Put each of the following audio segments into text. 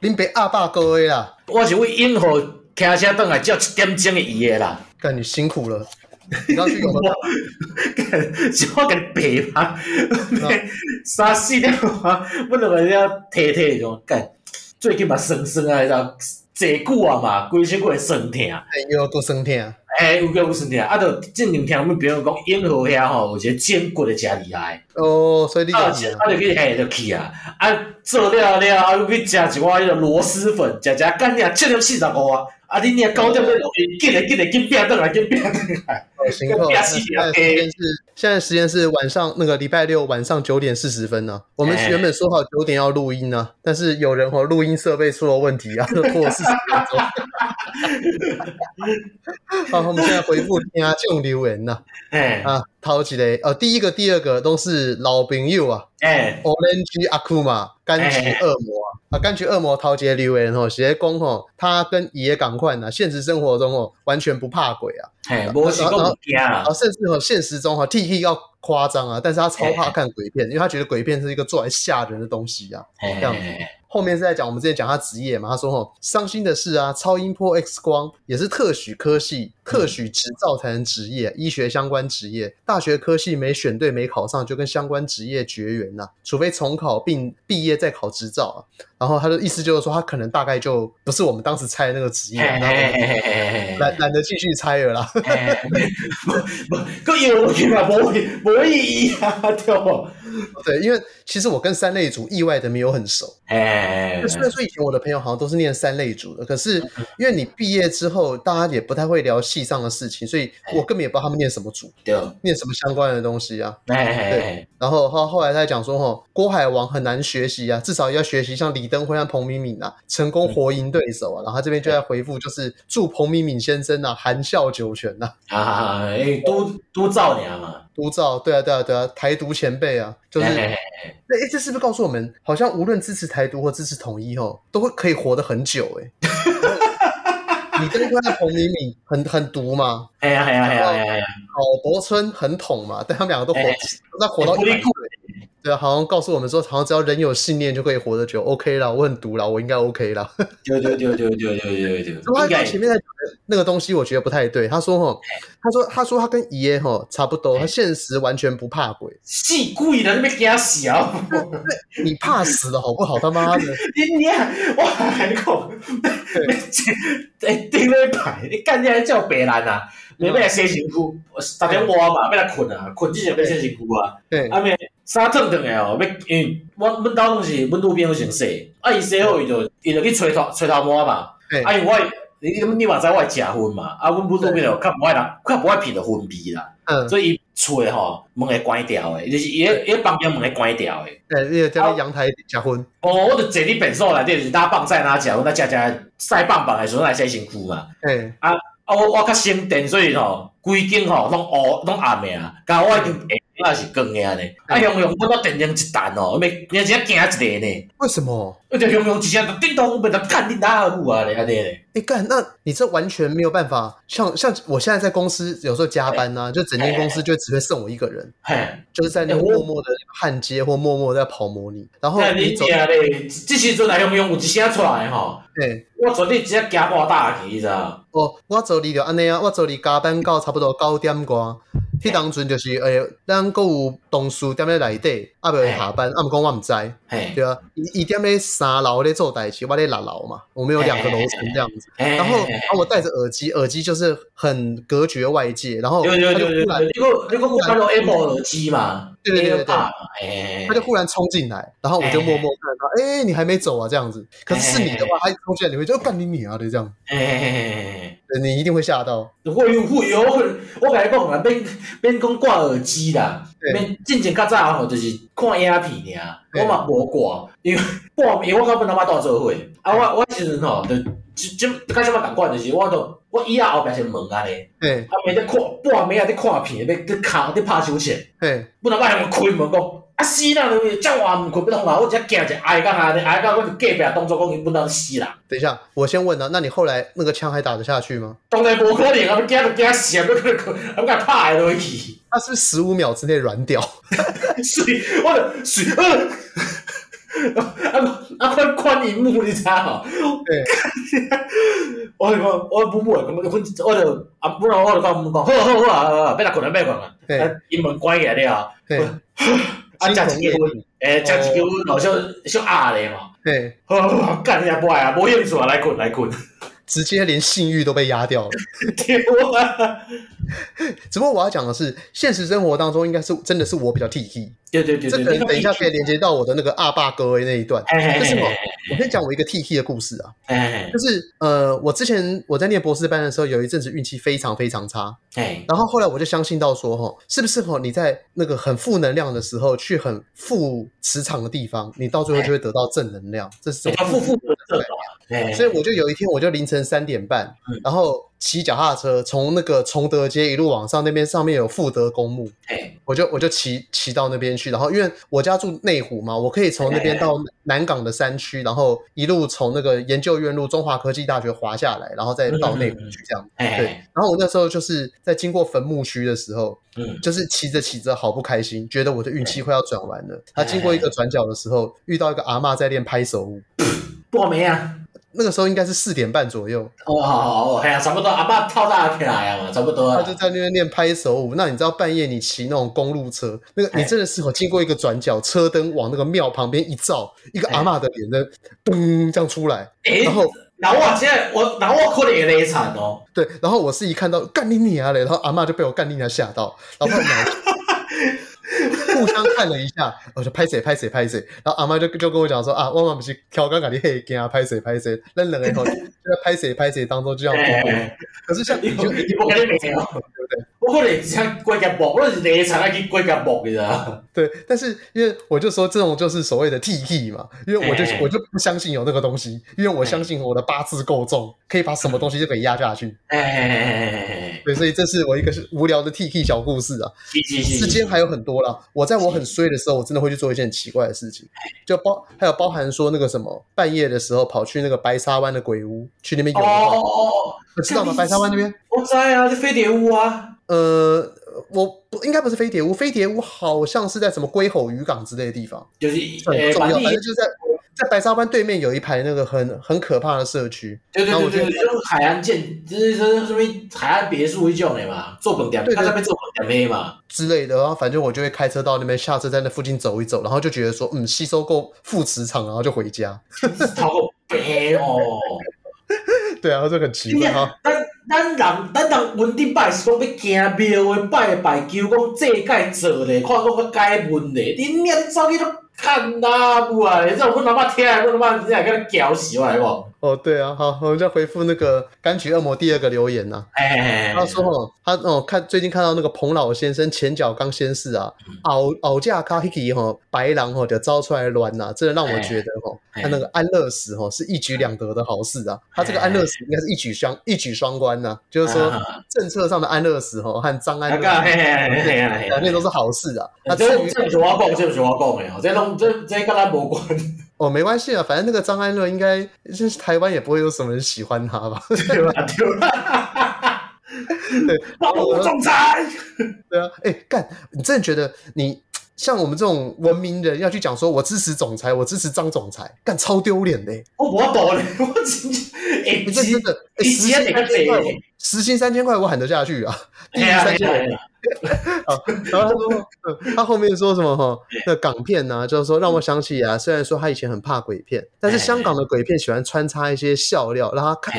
恁爸阿爸哥的啦。我是为因何开车转来只要一点钟的伊的啦。干你辛苦了，你要去永和，是我跟你白嘛，三四点嘛，我两个人要提提种干，最近嘛酸酸啊，就坐久啊嘛，规身骨会酸痛，哎，又要够酸痛。哎，有够有酸痛，啊，就正经听我们朋友讲，咽喉遐吼有一个肩骨的真厉害。哦，所以你就去啊，就去下就去啊，啊，做了了，啊，又去食一碗迄个螺蛳粉，食食干你啊，七点四十五啊。啊！你你高调的，进来紧来，紧变倒来，紧变倒来。哦，行后，现在时间是现在时间是晚上那个礼拜六晚上九点四十分呢、啊。我们原本说好九点要录音呢、啊，但是有人和录音设备出了问题啊，拖了四十分钟。好，我们现在回复听 众留言呐。哎啊，头一个，呃，第一个、第二个都是老朋友啊。哎，Orange Akuma，柑橘恶魔啊，柑橘恶魔头一个留言吼，写公吼，他跟爷赶快呢，现实生活中哦，完全不怕鬼啊。哎，我是啊，甚至吼现实中哈，T T 要夸张啊，但是他超怕看鬼片，因为他觉得鬼片是一个做来吓人的东西啊，这样子。后面是在讲我们之前讲他职业嘛，他说哦，伤心的是啊，超音波 X 光也是特许科系，特许执照才能执业，医学相关职业，大学科系没选对没考上，就跟相关职业绝缘呐，除非重考并毕业再考执照啊。然后他的意思就是说，他可能大概就不是我们当时猜的那个职业，然后懒懒得继续猜了啦。不不，更有趣啊，不会不会意义啊，对不？对，因为其实我跟三类组意外的没有很熟。哎，虽然说以前我的朋友好像都是念三类组的，可是因为你毕业之后，大家也不太会聊系上的事情，所以我根本也不知道他们念什么组，对，念什么相关的东西啊。对，然后后后来他讲说，哦，郭海王很难学习啊，至少要学习像李登辉和彭敏敏啊，成功活赢对手啊。然后他这边就在回复，就是祝彭敏敏先生啊，含笑九泉呐。啊，哎，都都造娘嘛。独照，对啊，对啊，对啊，台独前辈啊，就是，那哎，这是不是告诉我们，好像无论支持台独或支持统一，吼，都会可以活得很久，哎，你跟他的彭明敏很很独嘛，哎呀，哎呀，哎呀，哎呀，郝柏村很统嘛，但他们两个都活，那活到一百岁。对啊，好像告诉我们说，好像只要人有信念就可以活得久。OK 啦，我很毒啦，我应该 OK 啦。对对对对对对对对。他刚前面在讲的那个东西，我觉得不太对。他说哈，他说他说他跟爷爷哈差不多，他现实完全不怕鬼。死鬼了，你别给他笑。你怕死了好不好？他妈的！你你哇，你讲，哎，顶了一排，你干起来叫白兰啊！你要来洗身躯，十点外嘛，要来困啊，困之前要洗身躯啊。对，阿妹。衫烫烫的哦，要因为阮阮兜拢是阮路边有先洗，啊伊洗好伊就伊就去吹头吹头毛嘛，啊因为我你你你嘛知我食薰嘛，啊阮阮路边就较不爱人，较不爱闻着薰味啦，嗯，所以伊吹吼门会关掉诶，就是伊迄伊房间门会关掉诶。对，你在阳台食薰。哦，我就坐伫便所内底，就是搭棒晒哪食薰，那食食晒棒棒诶时阵来洗身躯嘛。嗯，啊啊我我较省电，所以吼规间吼拢乌拢暗诶啊，甲我已经。那是光呀呢，啊，雄雄我到电灯一弹哦，没，你真惊一个呢？为什么？我就雄雄一下叮咚，被他干你哪路啊？你看你，你干，那你这完全没有办法。像像我现在在公司，有时候加班呐，就整间公司就只会剩我一个人，就是在那默默的焊接或默默在跑模拟。然后你走嘞，这时阵来雄雄有一声出来吼。对，我昨天直接加半大去，你知道？哦，我昨天就安尼啊，我昨天加班到差不多九点多。迄当阵就是诶，咱阁有同事踮咧内底，啊未下班，啊毋讲我毋知，对啊，伊伊踮咧三楼咧做代志，我咧六楼嘛，我们有两个楼层这样子，然后，然后我戴着耳机，耳机就是很隔绝外界，然后他就忽然，你个你个不看到 Apple 耳机嘛？对对对对，他就忽然冲进来，然后我就默默看他，诶，你还没走啊？这样子，可是是你的话，他一冲进来，你会就干你娘的这样，对，你一定会吓到，会会有，我跟你讲啊，免免讲挂耳机啦，免进前较早吼，就是看影片尔，我嘛无挂，因为半暝我根本他妈当做伙，啊我我时阵吼，就就就较什么感觉就是，我都我椅仔后壁是门啊咧，啊暝在看半暝啊在看片，要在卡在拍手枪，不能把人开门讲。啊死啦！你这样话唔困不通啊？我只惊一挨个下，挨个我就隔壁动作讲你不能死啦。等一下，我先问啊，那你后来那个枪还打得下去吗？当然不可能啊！惊都惊死啊！不可能，我敢拍都去。他是不是十五秒之内软掉？水，我的水，啊啊！快关荧幕，你知道？对，我我我母母诶，咁样，我就啊，不然我就讲母讲，好好好啊，别来困啊，别困啊，萤门关起来了，啊，食一个烟，诶，食一个烟，好像像压咧嘛，对，干你也不爱啊，无用处啊，来滚来滚。直接连性欲都被压掉了。只不过我要讲的是，现实生活当中应该是真的是我比较 T T。对对对，这个等一下可以连接到我的那个阿爸哥那一段。就是我，我先讲我一个 T T 的故事啊。就是呃，我之前我在念博士班的时候，有一阵子运气非常非常差。然后后来我就相信到说，哈，是不是哈？你在那个很负能量的时候，去很负磁场的地方，你到最后就会得到正能量。这是负负的正所以我就有一天，我就凌晨三点半，然后骑脚踏车从那个崇德街一路往上，那边上面有富德公墓，我就我就骑骑到那边去，然后因为我家住内湖嘛，我可以从那边到南港的山区，然后一路从那个研究院路中华科技大学滑下来，然后再到内湖去这样。对，然后我那时候就是在经过坟墓区的时候，就是骑着骑着好不开心，觉得我的运气快要转完了。他经过一个转角的时候，遇到一个阿嬷在练拍手舞，不好没啊。那个时候应该是四点半左右。哦，好好哦，哎呀，差不多，阿爸套大起来啊嘛，差不多。他就在那边练拍手舞。那你知道半夜你骑那种公路车，那个你真的是经过一个转角，车灯往那个庙旁边一照，一个阿妈的脸在咚这样出来。然后，然后我现在我，然后我哭的也累惨哦。对，然后我是一看到干你娘嘞，然后阿妈就被我干你娘吓到，然后。互相看了一下，我就拍谁拍谁拍谁，然后阿妈就就跟我讲说啊，我妈不是挑刚刚你嘿，给他拍谁拍谁，那两个人就在拍谁拍谁当中就这样过。可是像你就你我跟你没有，对不对？我可能像龟甲木，我是雷场那去龟甲木的。对，但是因为我就说这种就是所谓的 T T 嘛，因为我就我就不相信有那个东西，因为我相信我的八字够重，可以把什么东西就可以压下去。哎，对，所以这是我一个无聊的 T T 小故事啊。时间还有很多啦，我在我很衰的时候，我真的会去做一件奇怪的事情，就包还有包含说那个什么半夜的时候跑去那个白沙湾的鬼屋去那边游。哦哦，你知道吗？白沙湾那边？我在啊，就飞碟屋啊。呃，我不应该不是飞碟屋，飞碟屋好像是在什么龟吼渔港之类的地方，就是很重要，反正就是在在白沙湾对面有一排那个很很可怕的社区。对对对对，就是海岸建，就是说什么海岸别墅一种的嘛，做本店，他那边做本店嘛之类的。然后反正我就会开车到那边，下车在那附近走一走，然后就觉得说，嗯，吸收够负磁场，然后就回家。超白哦。对啊，这很奇怪哈。咱人，咱人稳定拜是讲要行庙的拜拜，求讲这该做咧，看讲要解闷咧。你念你走去都看哪不啊？你这种不他妈天啊，我他妈直接给他搞死我系无？哦，对啊，好，我们再回复那个柑橘恶魔第二个留言呐。哎，他说哦，他哦看最近看到那个彭老先生前脚刚仙逝啊，奥奥驾卡希奇哈白狼哈就招出来乱呐，真的让我觉得哈，他那个安乐死哈是一举两得的好事啊。他这个安乐死应该是一举双一举双关呐，就是说政策上的安乐死哈和张安乐两边都是好事啊。那这这不是我讲，这不是我讲的哦，这拢这这跟他无关。哦，没关系啊，反正那个张安乐应该就是台湾也不会有什么人喜欢他吧？对吧？对吧？对，保护总裁。对啊，哎，干，你真的觉得你像我们这种文明人要去讲说，我支持总裁，我支持张总裁，干超丢脸的。哦，我保了，我真的，哎，你这真的，哎，时薪三千块，时薪三千块，我喊得下去啊，第一三千块。好，然后他说，他后面说什么哈？那港片呢、啊，就是说让我想起啊，虽然说他以前很怕鬼片，但是香港的鬼片喜欢穿插一些笑料，让他看。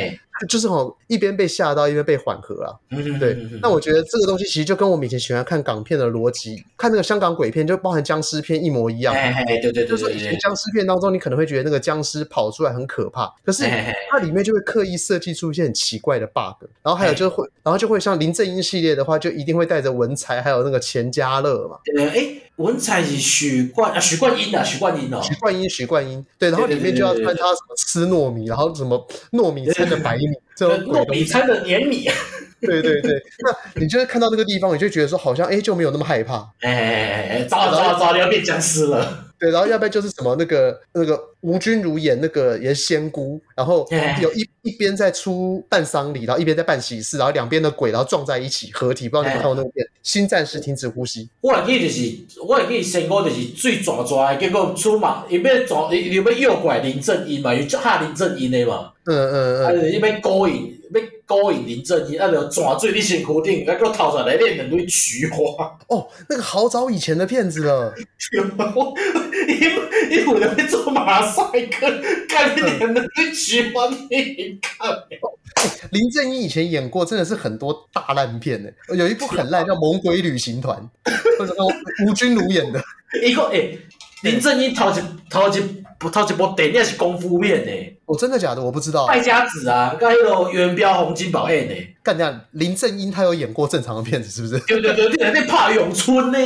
就是哦，一边被吓到，一边被缓和啊。对，那我觉得这个东西其实就跟我们以前喜欢看港片的逻辑，看那个香港鬼片，就包含僵尸片一模一样。对对对，就是说以前僵尸片当中，你可能会觉得那个僵尸跑出来很可怕，可是它里面就会刻意设计出一些很奇怪的 bug。然后还有就会，然后就会像林正英系列的话，就一定会带着文才，还有那个钱嘉乐嘛。对，哎，文才是许冠啊，许冠英啊，许冠英哦，许冠英，许冠英。对，然后里面就要穿他什么吃糯米，然后什么糯米餐的白米。这糯米餐的黏米，对对对，那你就是看到那个地方，你就觉得说好像哎就没有那么害怕，哎哎哎，糟了糟了糟了，要变僵尸了。对，然后要不然就是什么那个那个吴君如演那个也是仙姑，然后有一一边在出办丧礼，然后一边在办喜事，然后两边的鬼然后撞在一起合体，不知道你们看过那部片《新战士停止呼吸》。我记得就是我记得仙姑就是最抓抓的，结果出嘛伊要抓伊伊要诱拐林正英嘛，伊就吓林正英的嘛。嗯嗯嗯，啊，伊要勾引要勾引林正英，啊，就转水你辛苦顶，啊，佮掏出来练两堆菊花。哦，那个好早以前的片子了。伊伊为了要做马赛克，干练两堆菊花你看。林正英以前演过，真的是很多大烂片呢。有一部很烂，叫《猛鬼旅行团》，吴君如演的。一个诶，林正英头一头一。不，他这部电影是功夫片呢。哦，真的假的？我不知道。败家子啊，跟迄个元彪、洪金宝演的。干这样，林正英他有演过正常的片子，是不是？对对对对，那怕咏春呢？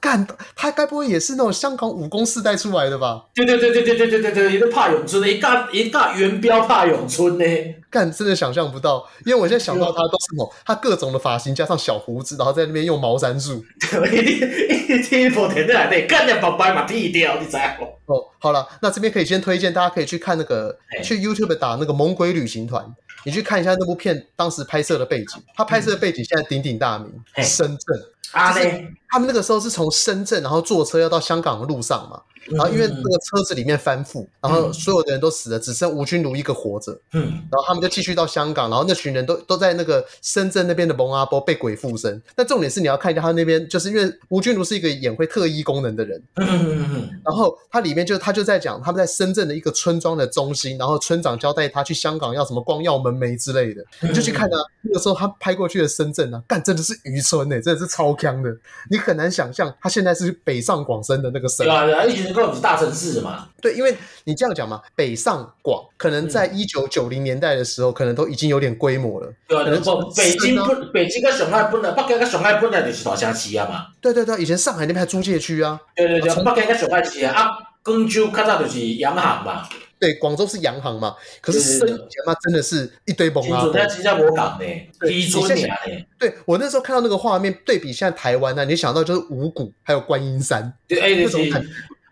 干，他该不会也是那种香港武功世代出来的吧？对对对对对对对对对，那怕咏春的，一大一大元彪怕咏春呢。干，真的想象不到，因为我现在想到他都是什么，他各种的发型加上小胡子，然后在那边用茅山术。一一一部电影来，干点宝白嘛剃掉，你知道哦，好了，那这边可以先推荐大家可以去看那个，去 YouTube 打那个《猛鬼旅行团》，你去看一下那部片当时拍摄的背景，他拍摄的背景现在鼎鼎大名，深圳。啊，对，他们那个时候是从深圳，然后坐车要到香港的路上嘛。然后因为那个车子里面翻覆，然后所有的人都死了，只剩吴君如一个活着。嗯，然后他们就继续到香港，然后那群人都都在那个深圳那边的蒙阿波被鬼附身。但重点是你要看一下他那边，就是因为吴君如是一个演会特异功能的人。嗯嗯嗯。然后他里面就他就在讲他们在深圳的一个村庄的中心，然后村长交代他去香港要什么光耀门楣之类的，你就去看啊。那个时候他拍过去的深圳啊，干真的是渔村哎，真的是超强的，你很难想象他现在是北上广深的那个深。对啊，对啊，以前根本是大城市。是嘛？对，因为你这样讲嘛，北上广可能在一九九零年代的时候，可能都已经有点规模了。对啊，可能北京不，北京跟上海本来，北京跟上海本来就是大城市啊嘛。对对对，以前上海那边还租界区啊。对对对，从北京跟上海市啊，啊，广州较早就是洋行嘛。对，广州是洋行嘛，可是深圳嘛，真的是一堆崩啊。那新加坡港呢？对，对我那时候看到那个画面，对比现在台湾呢，你想到就是五股，还有观音山，对，哎，那种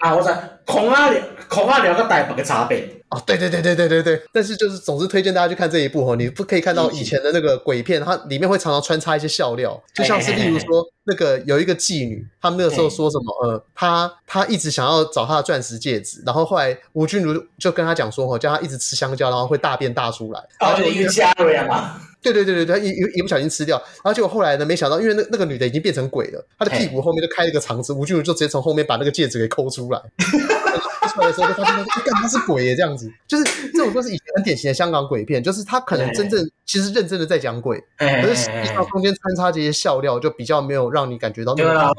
啊，我知，空啊聊，空啊两个台北个差别。哦，对对对对对对对，但是就是总是推荐大家去看这一部哦，你不可以看到以前的那个鬼片，它里面会常常穿插一些笑料，就像是例如说那个有一个妓女，他们那个时候说什么呃，她她一直想要找她的钻石戒指，然后后来吴君如就跟她讲说哦，叫她一直吃香蕉，然后会大便大出来，然后就瑜伽了呀。对对对对，他一一一不小心吃掉，然后结果后来呢，没想到，因为那那个女的已经变成鬼了，她的屁股后面就开了一个肠子，吴君如就直接从后面把那个戒指给抠出来。出来的时候就发现他，干他是鬼耶，这样子，就是这种都是以前很典型的香港鬼片，就是他可能真正其实认真的在讲鬼，可是实际上中间穿插这些笑料，就比较没有让你感觉到那个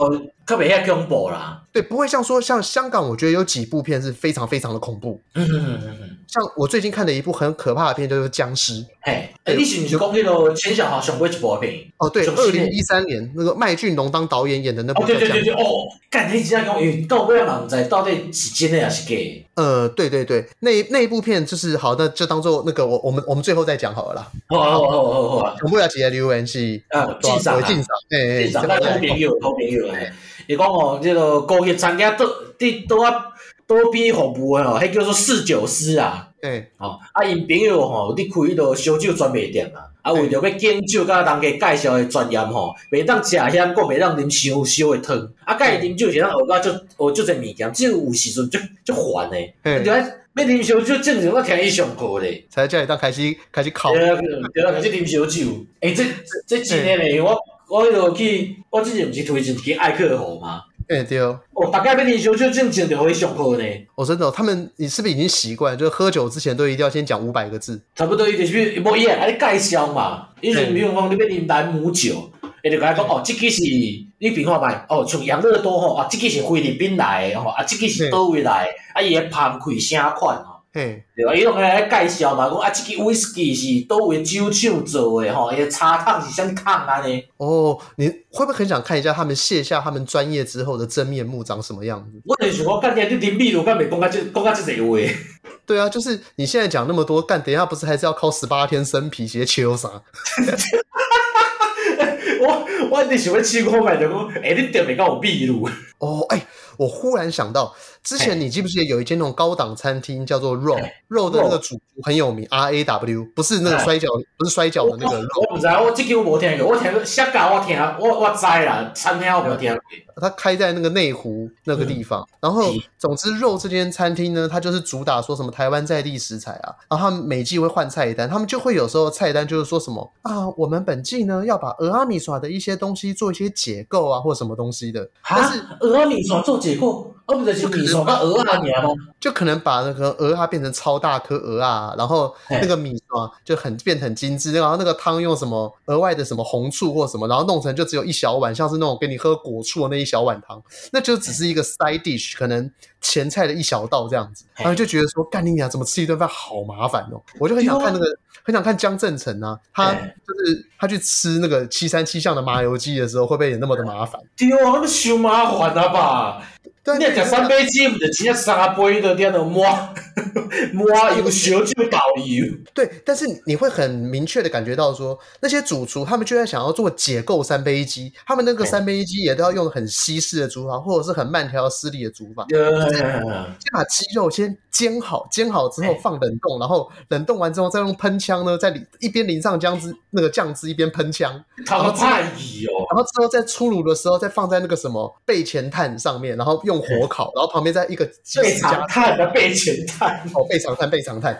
特别太恐怖啦。对，不会像说像香港，我觉得有几部片是非常非常的恐怖。嗯嗯嗯嗯，像我最近看的一部很可怕的片就是僵尸。哎，你是你是讲那个钱小豪上过一部片？哦，对，二零一三年那个麦浚龙当导演演的那部。哦，对对对对，哦，干你这样讲，到尾嘛唔知到底是真的还是假？呃，对对对，那那一部片就是好，那就当做那个我我们我们最后再讲好了啦。好好好好好，全部要直接留言是啊，进场进场，哎哎，好朋友好朋友哎。你讲哦，这个高级餐厅都伫倒啊倒边服务诶吼，迄叫做侍酒师啊。诶，吼，啊，因朋友吼，伫开迄个烧酒专卖店啊，啊，为着要敬酒，甲人家介绍诶专业吼，袂当食遐，阁袂当啉烧烧诶汤。啊，甲伊啉酒是当学到就学足侪物件，只有有时阵就就烦诶。嗯，就爱要啉烧酒，正常我听伊上课咧，才叫伊当开始开始考。对啊，对啊，开始啉烧酒。诶，这这真诶咧，我。我迄落去，我之前毋是推荐一间爱客户吗？对哦，哦，大概要啉烧酒正正着互伊上课呢。哦，真的、哦，他们你是不是已经习惯，就喝酒之前都一定要先讲五百个字？差不多一点是不无伊啊，你介绍嘛。以前比如讲你要啉兰姆酒，伊就讲哦，即个是你平看卖，哦，像养乐多吼，啊，即个是菲律宾来的吼，啊，即个是倒位来，啊，伊个盘开啥款。嘿，对啊，伊拢来介绍嘛，讲啊，这个威士忌是倒位酒厂做的吼，伊个茶汤是啥物汤安尼？哦，你会不会很想看一下他们卸下他们专业之后的真面目长什么样子？我就是讲，干爹你啉秘鲁，干袂讲甲这讲甲这侪话。对啊，就是你现在讲那么多，干等一下不是还是要靠十八天生皮鞋求啥？我我一直想要试看卖，就讲，哎，你店袂够有秘鲁？哦，哎。我忽然想到，之前你记不记得有一间那种高档餐厅叫做肉肉的那个主厨很有名，R A W，不是那个摔跤，不是摔跤的那个肉。我不知道，我这个我没听过，我听过瞎搞，我听，我我知啦，餐厅我没有听过。他开在那个内湖那个地方，嗯、然后总之肉这间餐厅呢，它就是主打说什么台湾在地食材啊，然后他们每季会换菜单，他们就会有时候菜单就是说什么啊，我们本季呢要把蚵仔面线的一些东西做一些解构啊，或什么东西的。但是蚵仔面线做解构，哦不对，是面线跟蚵仔面吗？就可能把那个鹅，它变成超大颗鹅啊，然后那个米啊就很变很精致，然后那个汤用什么额外的什么红醋或什么，然后弄成就只有一小碗，像是那种给你喝果醋的那一小碗汤，那就只是一个 side dish，可能前菜的一小道这样子，然后就觉得说干你娘，怎么吃一顿饭好麻烦哦，我就很想看那个，很想看江正成啊，他就是他去吃那个七三七巷的麻油鸡的时候，会不会也那么的麻烦？对啊，那么凶麻烦了吧？你要讲三杯鸡，不就只要三杯的点的摸 摸油烧就倒油。对，但是你会很明确的感觉到说，那些主厨他们就在想要做解构三杯鸡，他们那个三杯鸡也都要用很西式的煮法，或者是很慢条斯理的煮法。先把鸡肉先煎好，煎好之后放冷冻，然后冷冻完之后再用喷枪呢，在里一边淋上姜汁那个酱汁，一边喷枪。然后太油，然后之后在出炉的时候再放在那个什么备前炭上面，然后用。用火烤，然后旁边再一个备长炭的备前炭哦，备长炭备长炭，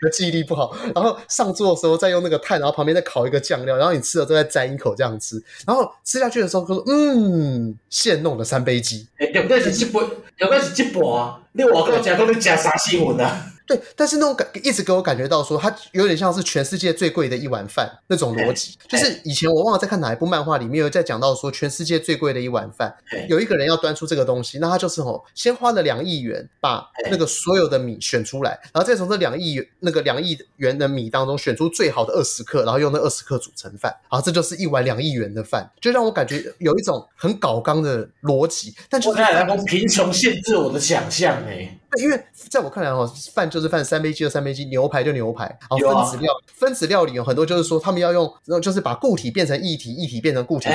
的记忆力不好。然后上桌的时候再用那个炭，然后旁边再烤一个酱料，然后你吃了之后再沾一口这样吃。然后吃下去的时候，他说：“嗯，现弄的三杯鸡。”哎，有个是鸡脖，有个是鸡脖啊。你我跟我讲，都你吃啥新闻啊？对，但是那种感一直给我感觉到说，它有点像是全世界最贵的一碗饭那种逻辑。就是以前我忘了在看哪一部漫画里面有在讲到说，全世界最贵的一碗饭，有一个人要端出这个东西，那他就是哦，先花了两亿元把那个所有的米选出来，然后再从这两亿元那个两亿元的米当中选出最好的二十克，然后用那二十克煮成饭，然后这就是一碗两亿元的饭，就让我感觉有一种很搞刚的逻辑。但就是来贫穷限制我的想象哎。因为在我看来哦，饭就是饭，三杯鸡就三杯鸡，牛排就牛排。然后分子料，分子料理有很多，就是说他们要用，就是把固体变成液体，液体变成固体。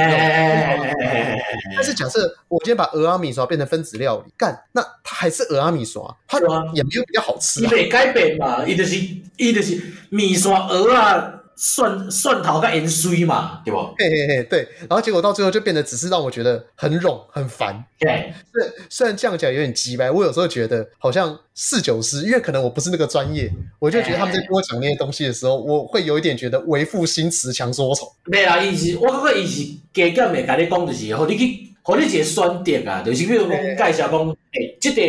但是假设我今天把俄阿米刷变成分子料理，干，那它还是蚵仔面线，它也没有比较好吃。你没改变嘛？伊就是伊就是面线蚵仔。蒜蒜头跟盐水嘛，对不？嘿嘿嘿，对。然后结果到最后就变得只是让我觉得很冗很烦。对，虽虽然这样讲有点鸡掰，我有时候觉得好像四九师，因为可能我不是那个专业，我就觉得他们在跟我讲那些东西的时候，我会有一点觉得为赋新词强说愁。没啦，伊是我感觉伊是加减的跟你讲就是，和你去和你一个选择啊，就是比如讲介绍讲，诶，即个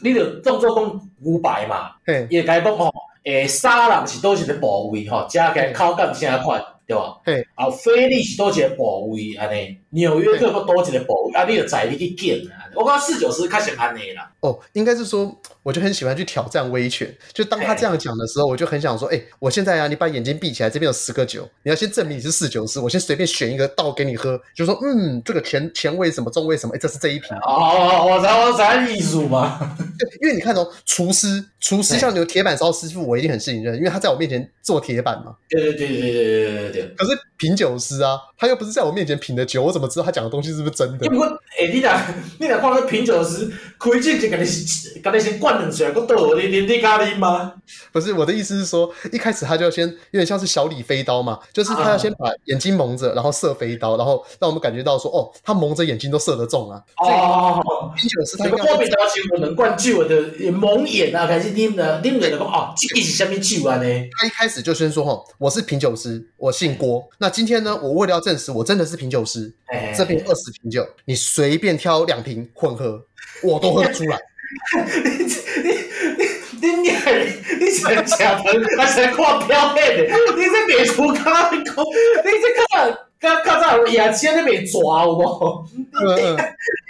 你就当做讲牛排嘛，伊会甲你讲吼。诶，沙朗是倒一个部位吼，食起来口感啥款，对吧？嘿，啊，菲力是多一个部位，安尼，纽约客阁倒一个部位，啊，你就在你去拣啊。我感觉侍酒师开始安尼啦。哦，应该是说，我就很喜欢去挑战威权。就当他这样讲的时候，我就很想说，哎，我现在啊，你把眼睛闭起来，这边有十个酒，你要先证明你是四九师，我先随便选一个倒给你喝，就说，嗯，这个前前味什么，中味什么，诶，这是这一瓶。哦，我知道，我知道艺术嘛。对，因为你看哦，厨师，厨师像有铁板烧师傅，我一定很信任，因为他在我面前做铁板嘛。对对对对对对对对。可是品酒师啊，他又不是在我面前品的酒，我怎么知道他讲的东西是不是真的？不过，诶，你俩你俩放个品酒师。开酒就给你，给你先灌冷水，我倒你你你咖喱吗？不是，我的意思是说，一开始他就先有点像是小李飞刀嘛，就是他要先把眼睛蒙着，然后射飞刀，然后让我们感觉到说，哦，他蒙着眼睛都射得中啊。哦，品酒师他应该。我比较喜欢能灌酒的蒙眼啊，还是你们的你们的讲哦，这是什么酒啊呢？他一开始就先说，哦，我是品酒师，我姓郭。那今天呢，我为了要证实我真的是品酒师，这瓶二十瓶酒，你随便挑两瓶混合。我都喝出来。你、你、你、你、你才吃粉，还才看表演的？你这没出看，你这可能，刚才牙齿你没抓哦。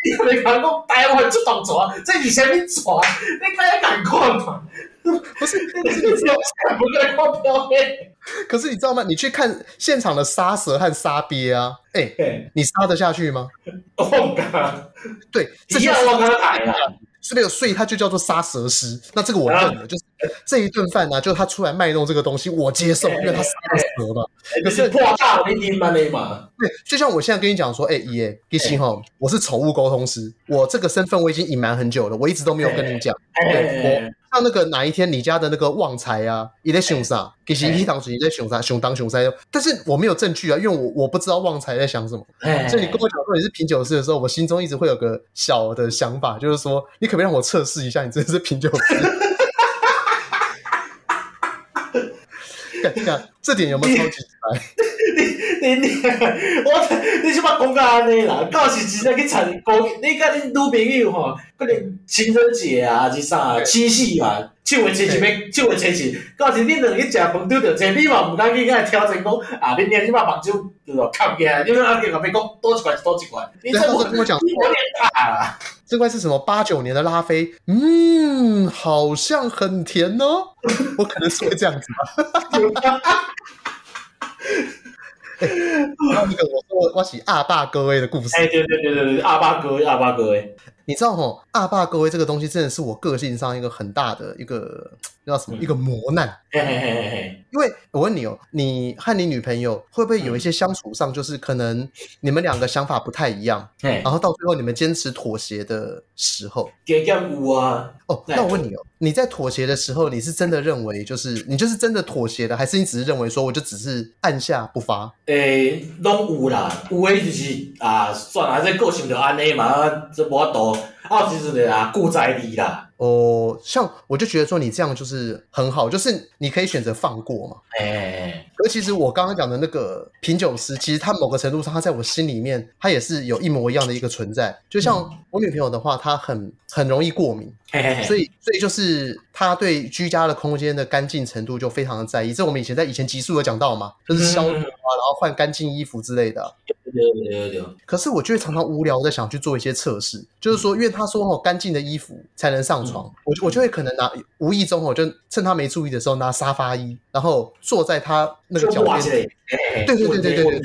你没看我台湾出动作，这以前没抓，你还要看吗？不是，不是你不敢看表演。可是你知道吗？你去看现场的杀蛇和杀鳖啊，哎、欸，欸、你杀得下去吗？我敢。对，这就是我刚才讲的。所以所以他就叫做杀蛇师。那这个我认了，就是这一顿饭呢，就是他出来卖弄这个东西，我接受，因为他杀蛇嘛。可是破大了一嘛那嘛。对，就像我现在跟你讲说，哎爷，你信哈，我是宠物沟通师，我这个身份我已经隐瞒很久了，我一直都没有跟你讲。对，我。像那个哪一天你家的那个旺财啊，也在熊啥？其实一当时也在熊啥，熊当熊塞。但是我没有证据啊，因为我我不知道旺财在想什么。所以你跟我讲说你是品酒师的时候，我心中一直会有个小的想法，就是说你可不可以让我测试一下，你真的是品酒师？看看这点有没有超级白？你你我你是把讲到安尼啦，到时真正去参过，你甲恁女朋友吼，可能情人节啊，还是啥七夕啊，手会牵起咩？手会牵起，到时恁两个食饭拄着，这你嘛毋敢去甲伊挑战讲啊，恁娘你把目睭对吧？看起来，你们阿弟阿妹讲多一块多一块，你这跟我讲，我脸大啊！这块是什么？八九年的拉菲，嗯，好像很甜哦。我可能是会这样子吧。然后那个我说我是阿爸哥威的故事，哎，对对对对对，阿爸哥，阿爸各位，你知道吼，阿爸各位这个东西真的是我个性上一个很大的一个。叫什么？一个磨难。嘿嘿嘿嘿嘿。因为我问你哦，你和你女朋友会不会有一些相处上，就是可能你们两个想法不太一样，然后到最后你们坚持妥协的时候，给个五啊。哦，那我问你哦，你在妥协的时候，你是真的认为就是你就是真的妥协的，还是你只是认为说我就只是按下不发？诶，拢有啦，有诶就是啊，算了，这个性就安尼嘛，这无法度，啊，就是啊，顾在你啦。哦，像我就觉得说你这样就是很好，就是你可以选择放过嘛。哎、欸，而其实我刚刚讲的那个品酒师，其实他某个程度上，他在我心里面，他也是有一模一样的一个存在。就像我女朋友的话，她很很容易过敏，所以所以就是她对居家的空间的干净程度就非常的在意。这我们以前在以前集数有讲到嘛，就是消毒啊，然后换干净衣服之类的。对对对，可是我就会常常无聊的想去做一些测试，就是说，因为他说哦，干净的衣服才能上床，我就我就会可能拿无意中我就趁他没注意的时候拿沙发衣，然后坐在他那个脚边，对对对对对对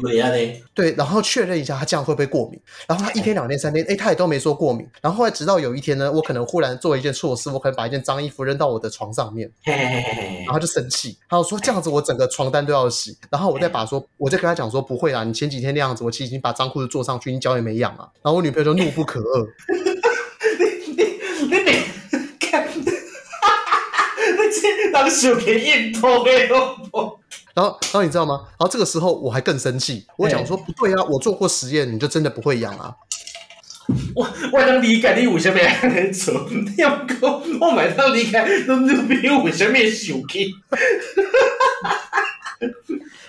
对，对，然后确认一下他这样会不会过敏，然后他一天两天三天，哎，他也都没说过敏，然后后来直到有一天呢，我可能忽然做一件错事，我可能把一件脏衣服扔到我的床上面，然后就生气，然后说这样子我整个床单都要洗，然后我再把说，我再跟他讲说不会啦，你。前几天那样子，我其实已经把脏裤子坐上去，你脚也没痒啊。然后我女朋友就怒不可遏，你你你你看，你这 当小便硬拖的哟。然后然后你知道吗？然后这个时候我还更生气，我讲说不对啊，我做过实验，你就真的不会痒啊。我我能理解你为什么要 做，你要讲我买到理解你女朋友为什么生气。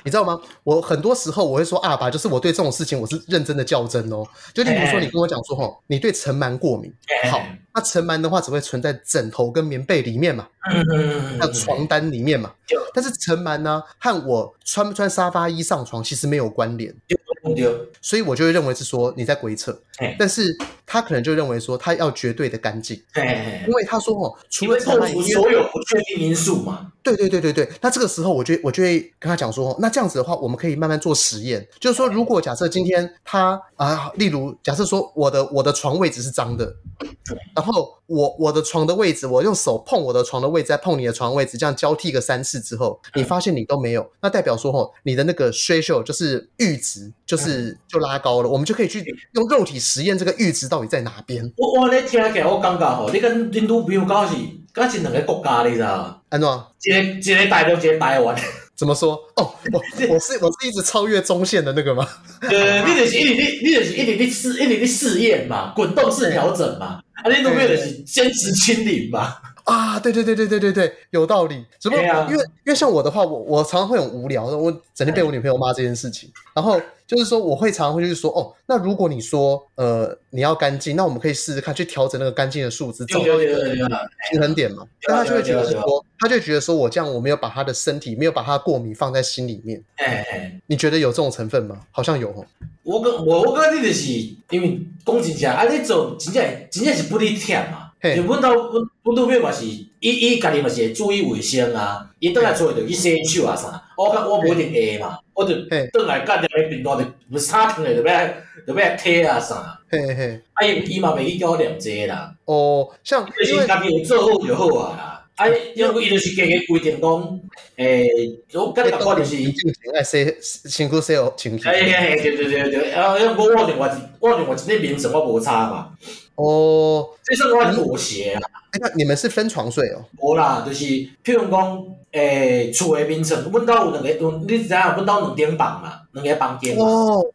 你知道吗？我很多时候我会说啊爸，就是我对这种事情我是认真的较真哦。就例如说，你跟我讲说吼，你对尘螨过敏，好，那尘螨的话只会存在枕头跟棉被里面嘛，还有床单里面嘛。但是尘螨呢，和我穿不穿沙发衣上床其实没有关联。所以我就会认为是说你在鬼扯，但是他可能就认为说他要绝对的干净，对。因为他说哦，除了克服所有不确定因素嘛。对对对对对，那这个时候我就我就会跟他讲说，那这样子的话，我们可以慢慢做实验，就是说，如果假设今天他啊，例如假设说我的我的床位置是脏的，然后我我的床的位置，我用手碰我的床的位置，再碰你的床位置，这样交替个三次之后，你发现你都没有，那代表说哦，你的那个 threshold 就是阈值，就是就拉高了，我们就可以去用肉体实验这个阈值到底在哪边。我我咧听起来我感觉吼，你跟印度朋友搞是。搞是两个国家，你知道？安怎？一个一个大陆，一个台湾。怎么说？哦，我 我是我是一直超越中线的那个吗？对，你就是一直你你就是一直你试一直你试验嘛，滚动式调整嘛，啊，你都没有就是坚持清零嘛。啊，对对对对对对对，有道理。只不过因为因为像我的话，我我常常会很无聊，我整天被我女朋友骂这件事情，然后。就是说，我会常常会去说，哦，那如果你说，呃，你要干净，那我们可以试试看，去调整那个干净的数值，找到一个平衡点嘛。但他就会觉得说，他就会觉得说我这样，我没有把他的身体，没有把他过敏放在心里面。哎哎，你觉得有这种成分吗？好像有哦。我跟我我跟你就是因为讲真正，啊，你做真正真正是不离忝嘛。就阮兜阮阮女朋友嘛是，伊伊家己嘛是会注意卫生啊，伊倒来做就去洗手啊啥。我讲我无一定会嘛，我就倒来干掉迄边段就差疼诶，就要就要贴啊啥。嘿嘿，啊伊伊嘛袂去叫我念这啦。哦，像因为家己有做好就好啊啦。啊，因为伊就是加个规定讲，诶，我甲你讲就是爱洗辛苦洗哦，清洁。哎哎对对对对，啊，因为我我另外我另外一个名称我无差嘛。哦，这是我妥协啊。那你们是分床睡哦？无啦，就是譬如讲，诶，厝诶眠床，阮兜有两个，你知影，阮兜两间房嘛，两个房间嘛，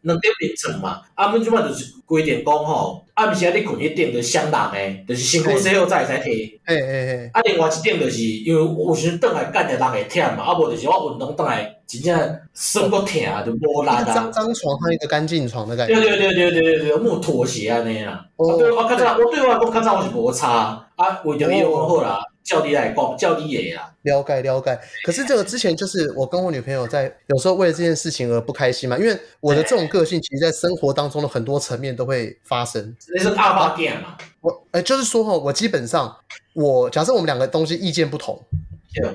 两间眠床嘛。啊，阮即摆就是规定讲吼，暗时啊，你困迄顶就双人诶，就是辛苦洗好才会使摕。诶诶诶。啊，另外一点就是因为有时转来干着人会忝嘛，啊无就是我运动转来真正身搁疼就无力啊。张张床和一个干净床的感觉。对对对对对对对，木妥协安尼啦。哦。对，我较早我对我来讲较早我是无差。啊，为着伊讲好啦，叫你来逛，叫你爷啦。了解了解，可是这个之前就是我跟我女朋友在有时候为了这件事情而不开心嘛，因为我的这种个性，其实在生活当中的很多层面都会发生。那是二八点嘛？我哎、就是说哈，我基本上我假设我们两个东西意见不同。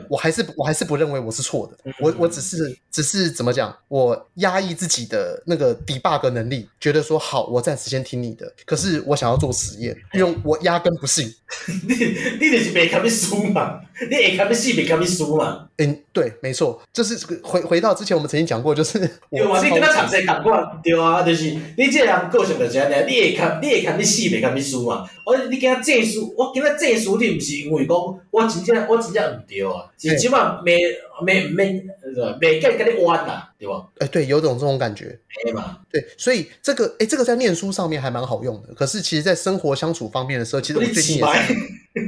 我还是我还是不认为我是错的，我我只是只是怎么讲，我压抑自己的那个 debug 能力，觉得说好，我暂时先听你的，可是我想要做实验，因为我压根不信。你你就是没看你输嘛，你也看你死，没看你输嘛。嗯，对，没错，就是回回到之前我们曾经讲过，就是 对啊，你跟他尝试讲过，对啊，就是你这样个性就这样，你会看你会看你死，没看你输嘛。我你跟他证书，我跟他证书，你不是因为讲我真正我真正唔对。是起码没没没没跟跟你弯啦，对吧？哎，对，有种这种感觉，对嘛？对，所以这个哎，这个在念书上面还蛮好用的。可是其实，在生活相处方面的时候，其实我最近也是，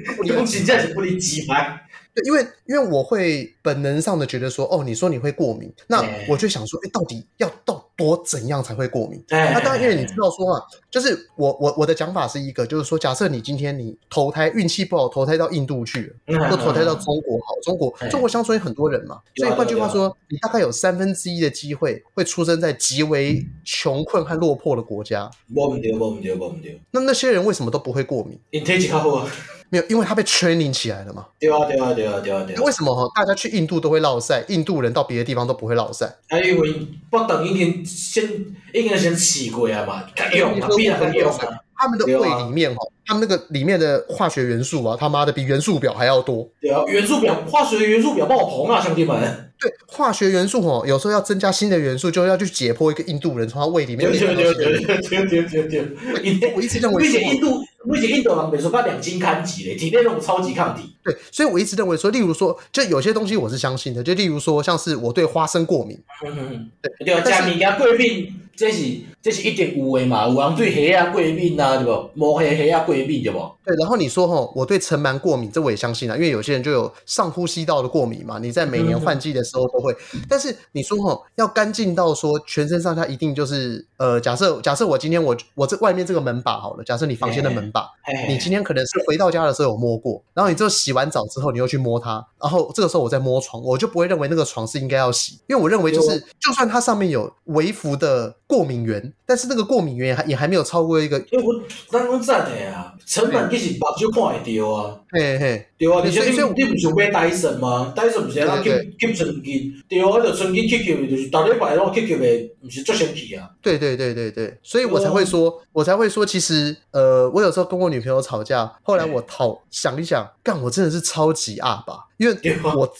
不理解，这样子不理解吗？对，因为因为我会本能上的觉得说，哦，你说你会过敏，那我就想说，哎，到底要到多怎样才会过敏？那当然，因为你知道说啊，就是我我我的讲法是一个，就是说，假设你今天你投胎运气不好，投胎到印度去了，或投胎到中国好，中国中国乡村有很多人嘛，所以换句话说，你大概有三分之一的机会会出生在极为穷困和落魄的国家。没问题，没问题，没问题。那那些人为什么都不会过敏？你体质较好啊。没有，因为他被 training 起来了嘛。对啊，对啊，对啊，对啊，对啊。为什么哈？大家去印度都会落赛，印度人到别的地方都不会落赛？啊，因为不等已经先已经先试过啊嘛，用嘛，必然用啊。他们的胃里面哈、他们那个里面的化学元素啊，他妈的比元素表还要多。对啊，元素表，化学元素表爆棚啊，兄弟们。对，化学元素哦，有时候要增加新的元素，就要去解剖一个印度人从他胃里面。对对对对对对对。我一直认为，并且印度，并且印度人每说他两斤堪级嘞，体内那种超级抗体。对，所以我一直认为说，例如说，就有些东西我是相信的，就例如说，像是我对花生过敏。嗯嗯。对，加敏加贵病。这是这是一定有的嘛，有人对虾啊过敏呐、啊，对不？摸虾虾啊过敏对不？对，然后你说吼，我对尘螨过敏，这我也相信啊，因为有些人就有上呼吸道的过敏嘛，你在每年换季的时候都会。嗯、但是你说吼，要干净到说全身上下一定就是呃，假设假设我今天我我这外面这个门把好了，假设你房间的门把。你今天可能是回到家的时候有摸过，然后你就洗完澡之后你又去摸它，然后这个时候我在摸床，我就不会认为那个床是应该要洗，因为我认为就是就算它上面有微幅的过敏源，但是那个过敏源也还也还没有超过一个。因为我刚刚在的啊，成本其实目睭看会到啊，嘿嘿，对啊，你说你你不是买戴森吗？戴森不是啊，吸吸尘机，对啊，那个尘机吸吸的，就是大礼拜拢吸吸的，不是做神奇啊。对对对对对，所以我才会说，我才会说，其实呃，我有时候跟我女朋友吵架，后来我讨想一想，干，我真的是超级阿爸，因为我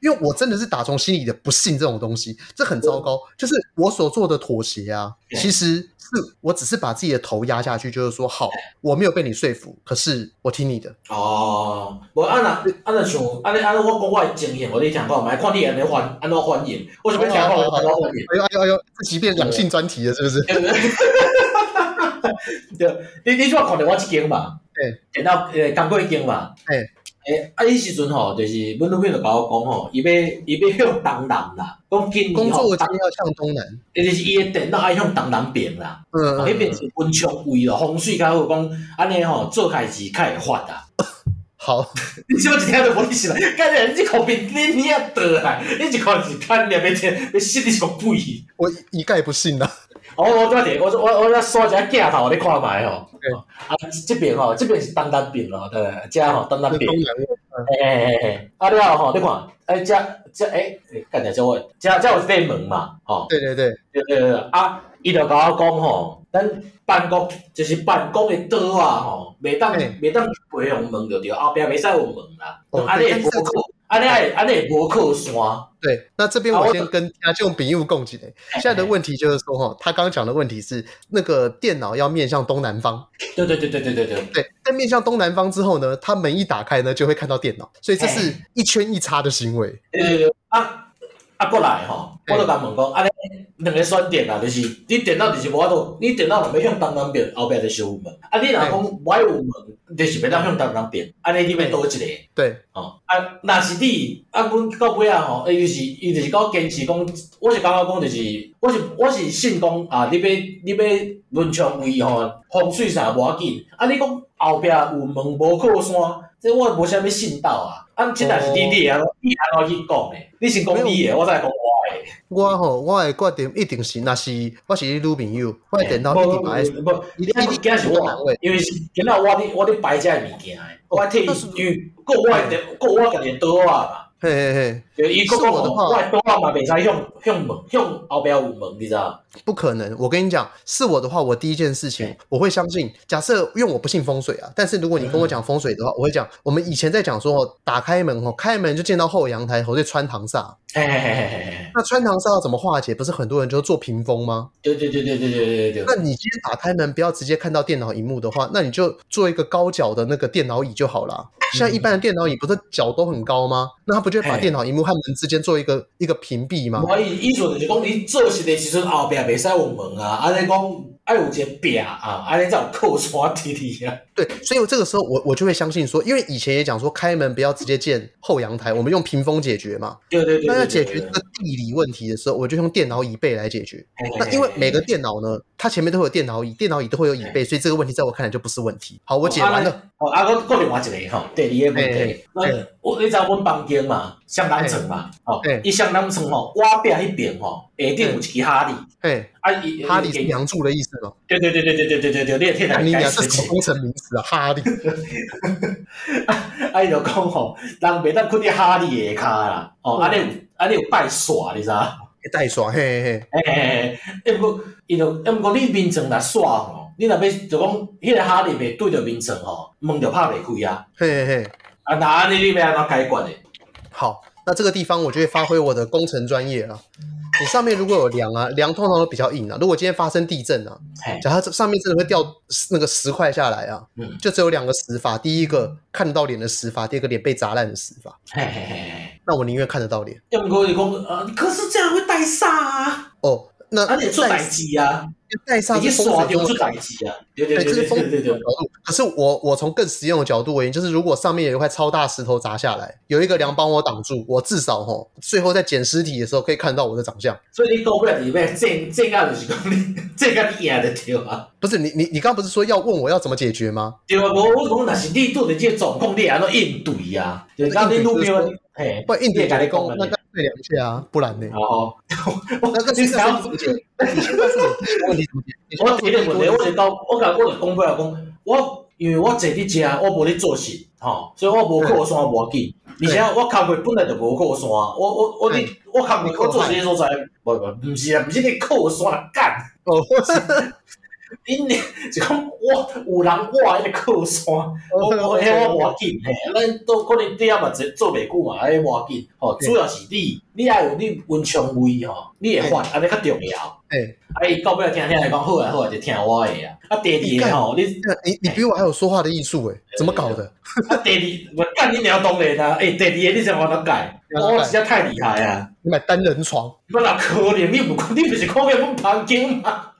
因为我真的是打从心里的不信这种东西，这很糟糕。就是我所做的妥协啊，其实是我只是把自己的头压下去，就是说好，我没有被你说服，可是我听你的。哦，我按那按哪想，按你按我讲我的经验，我你听过，买看你按怎反按怎反应，为什么听过按怎反应？哎呦哎呦哎呦，这即便两性专题了，是不是？对，你你怎看到我这间嘛？对，然后呃，刚过一间嘛。对，诶，啊，迄时阵吼，就是阮女朋友就甲我讲吼，伊要伊要向东南啦，讲今年吼，工作要向东南，诶，就是伊诶电脑爱向东南边啦。嗯，迄边是温泉位咯，风水较好，讲安尼吼做开始较会发啦。好，你怎么一天都无理是啦？感觉你这口病你你也得啊？你这口是看两边天，你信你什么鬼？我一概不信啦。我我这边，我我我再刷一下镜头，你看卖吼。啊，这边吼，这边是东南边咯，对，这吼东南边。哎哎哎，啊了吼，你看，哎，这这哎，干点叫我，这这有一块门嘛，吼。对对对，对对对，啊，伊就甲我讲吼，咱办公就是办公的桌啊，吼，袂当袂当背向门就对，后壁袂使有门啦，啊，你无靠，啊你爱，啊你无靠山。对，那这边我先跟大家就用比喻共举的。现在的问题就是说，哈，他刚刚讲的问题是那个电脑要面向东南方。对对对对对对对。对，在面向东南方之后呢，他门一打开呢，就会看到电脑，所以这是一圈一叉的行为。对对对。啊啊，过来吼，我就甲问讲，安尼两个选点啊，就是你电脑就是无法度，你电脑若要向东南边，后壁就是有门。啊，你若讲无有门，就是袂当向东南边，安尼你要倒一个。对。哦，啊，若是你，啊，阮到尾啊吼，伊就是伊就是甲我坚持讲，我是感觉讲就是，我是我是信讲啊，你要你要论窗位吼，风水啥无要紧，啊，你讲后壁有门无靠山，这我无啥物信道啊。啊，即若是你你啊，你安怎去讲诶？你先讲你诶，我再讲我诶。我吼，我诶决定一定是，若是我是你女朋友，我电脑一定摆。不，你你惊是我，因为是今仔我咧我咧摆遮物件诶，我替伊，因为过我诶，过我家己桌啊嘛。嘿嘿嘿，就伊讲我，我桌啊嘛，袂使向向门用后边五门，你知道？不可能，我跟你讲，是我的话，我第一件事情我会相信。假设因为我不信风水啊，但是如果你跟我讲风水的话，我会讲，我们以前在讲说，打开门哦，开门就见到后阳台，我就穿堂煞。那穿堂煞要怎么化解？不是很多人就做屏风吗？对对对对对对对对。那你今天打开门，不要直接看到电脑荧幕的话，那你就做一个高脚的那个电脑椅就好了。像一般的电脑椅不是脚都很高吗？那它不就会把电脑荧幕和门之间做一个一个屏蔽吗？我意意思就是讲，你做事的时阵后边袂使有门啊，安尼讲爱有一个壁啊，安尼才有靠山贴贴啊。对，所以我这个时候我我就会相信说，因为以前也讲说开门不要直接见后阳台，我们用屏风解决嘛。对对对。那要解决这个地理问题的时候，我就用电脑椅背来解决。那因为每个电脑呢，它前面都会有电脑椅，电脑椅都会有椅背，所以这个问题在我看来就不是问题。好，我解完了。哦，啊，我过另外一个哈，第二个问题，那我你知道阮房间嘛，上南城嘛，哦，伊向南城吼，瓦壁迄边吼，下顶有一支哈利，嘿，啊，伊哈利是梁柱的意思吗？对对对对对对对对对，你也听得很开心。这是工程名词啊，哈利。啊，伊就讲吼，人袂当困伫哈利下骹啦，哦，啊，你有啊，你有带煞，你知道？带煞，嘿嘿嘿，嘿嘿嘿，要不伊就要不你面层来煞吼，你若要就讲迄个哈利袂对着面层吼，门就拍袂开啊。嘿嘿嘿，啊，那安尼你要安怎解决的？好，那这个地方我就会发挥我的工程专业了。你上面如果有梁啊，梁通常都比较硬啊。如果今天发生地震啊，假设这上面真的会掉那个石块下来啊，嗯，就只有两个死法。第一个看得到脸的死法，第二个脸被砸烂的死法。嘿嘿嘿，那我宁愿看得到脸。要不可以讲，呃，可是这样会带煞啊。哦。那而且出代志啊，带上是风水出代志啊，对对对对对对对。可是我我从更实用的角度而言，就是如果上面有一块超大石头砸下来，有一个梁帮我挡住，我至少吼，最后在捡尸体的时候可以看到我的长相。所以你搞不了里面这这个就是讲你 这个你演的对啊？不是你你你刚不是说要问我要怎么解决吗？对啊，我我讲那是你做的这个状况，你还要应对啊？就刚你路边，嘿，不应对跟你讲那个。对两下啊，不然呢？哦，那个其实要怎么解？你先告诉我第一个问题怎么解？我第一个问题，我就到我甲我就讲过来讲，我因为我坐伫遮，我无咧做事，吼，所以我无靠山无要紧。而且我工课本来就无靠山，我我我你我工课我做事所在，不不，毋是啊，毋是你靠山干。哦。因为就讲我有人我迄个靠山，我我迄我无要紧嘿，咱都可能底下嘛做做袂久嘛，迄无要紧吼。主要是你，你爱有你文昌位吼，你会发安尼较重要。诶，啊伊到尾听听来讲好啊好啊，就听我诶啊。啊第二个吼，你你你比我还有说话的艺术诶，怎么搞的？啊第二，我干你鸟当然啊。诶，第二个你怎么能改？我实在太厉害啊！你买单人床，不那可怜，你不你不是看见阮房间吗？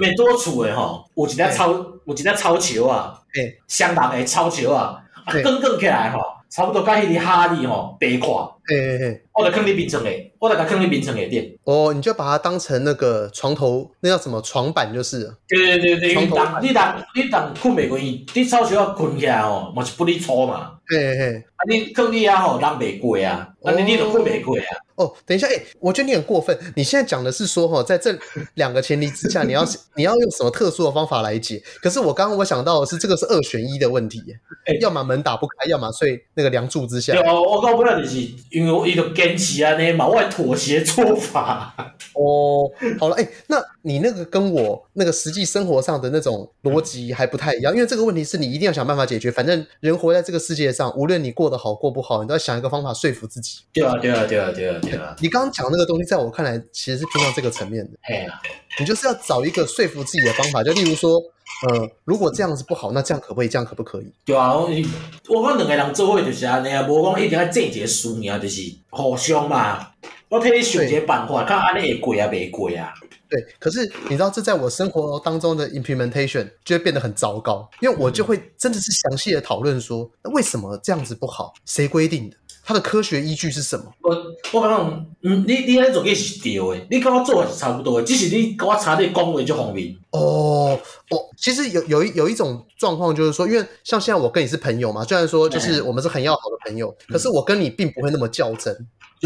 没多厝的吼，有一只草，有一只草球啊，诶，相当诶草球啊，啊，卷卷起来吼，差不多甲迄个哈利吼，白看，嘿嘿嘿，我就放你眠床诶，我就甲放你眠床诶店。哦，你就把它当成那个床头，那叫什么床板就是。对对对对，你当你当你当困袂过去，你稍稍啊困起来哦，嘛是不离粗嘛。嘿嘿，啊你坑你啊吼，人袂过啊，啊你你都困袂过啊。哦，等一下，哎，我觉得你很过分。你现在讲的是说哈，在这 两个前提之下，你要你要用什么特殊的方法来解？可是我刚刚我想到的是，这个是二选一的问题，哎，要么门打不开，要么睡那个梁柱之下。对哦，我搞不了就是因为我一直坚持安尼嘛，我妥协做法。哦，好了，哎，那你那个跟我那个实际生活上的那种逻辑还不太一样，因为这个问题是你一定要想办法解决。反正人活在这个世界上，无论你过得好过不好，你都要想一个方法说服自己。对啊，对啊，对啊，对啊。对啊你刚刚讲那个东西，在我看来，其实是偏向这个层面的。哎呀，你就是要找一个说服自己的方法，就例如说，呃，如果这样子不好，那这样可不可以？这样可不可以？对啊，我讲两个人做伙就是安尼啊，无讲一定要争一个输赢，就是互相嘛。我替你想一个办法，看安尼会过啊，袂过啊。对，可是你知道，这在我生活当中的 implementation 就会变得很糟糕，因为我就会真的是详细的讨论说，那为什么这样子不好？谁规定的？它的科学依据是什么？我我讲，嗯，你你安尼做计是对的，你跟我做的是差不多的，只是你跟我差点讲话就方面。哦哦，其实有有一有一种状况就是说，因为像现在我跟你是朋友嘛，虽然说就是我们是很要好的朋友，嗯、可是我跟你并不会那么较真。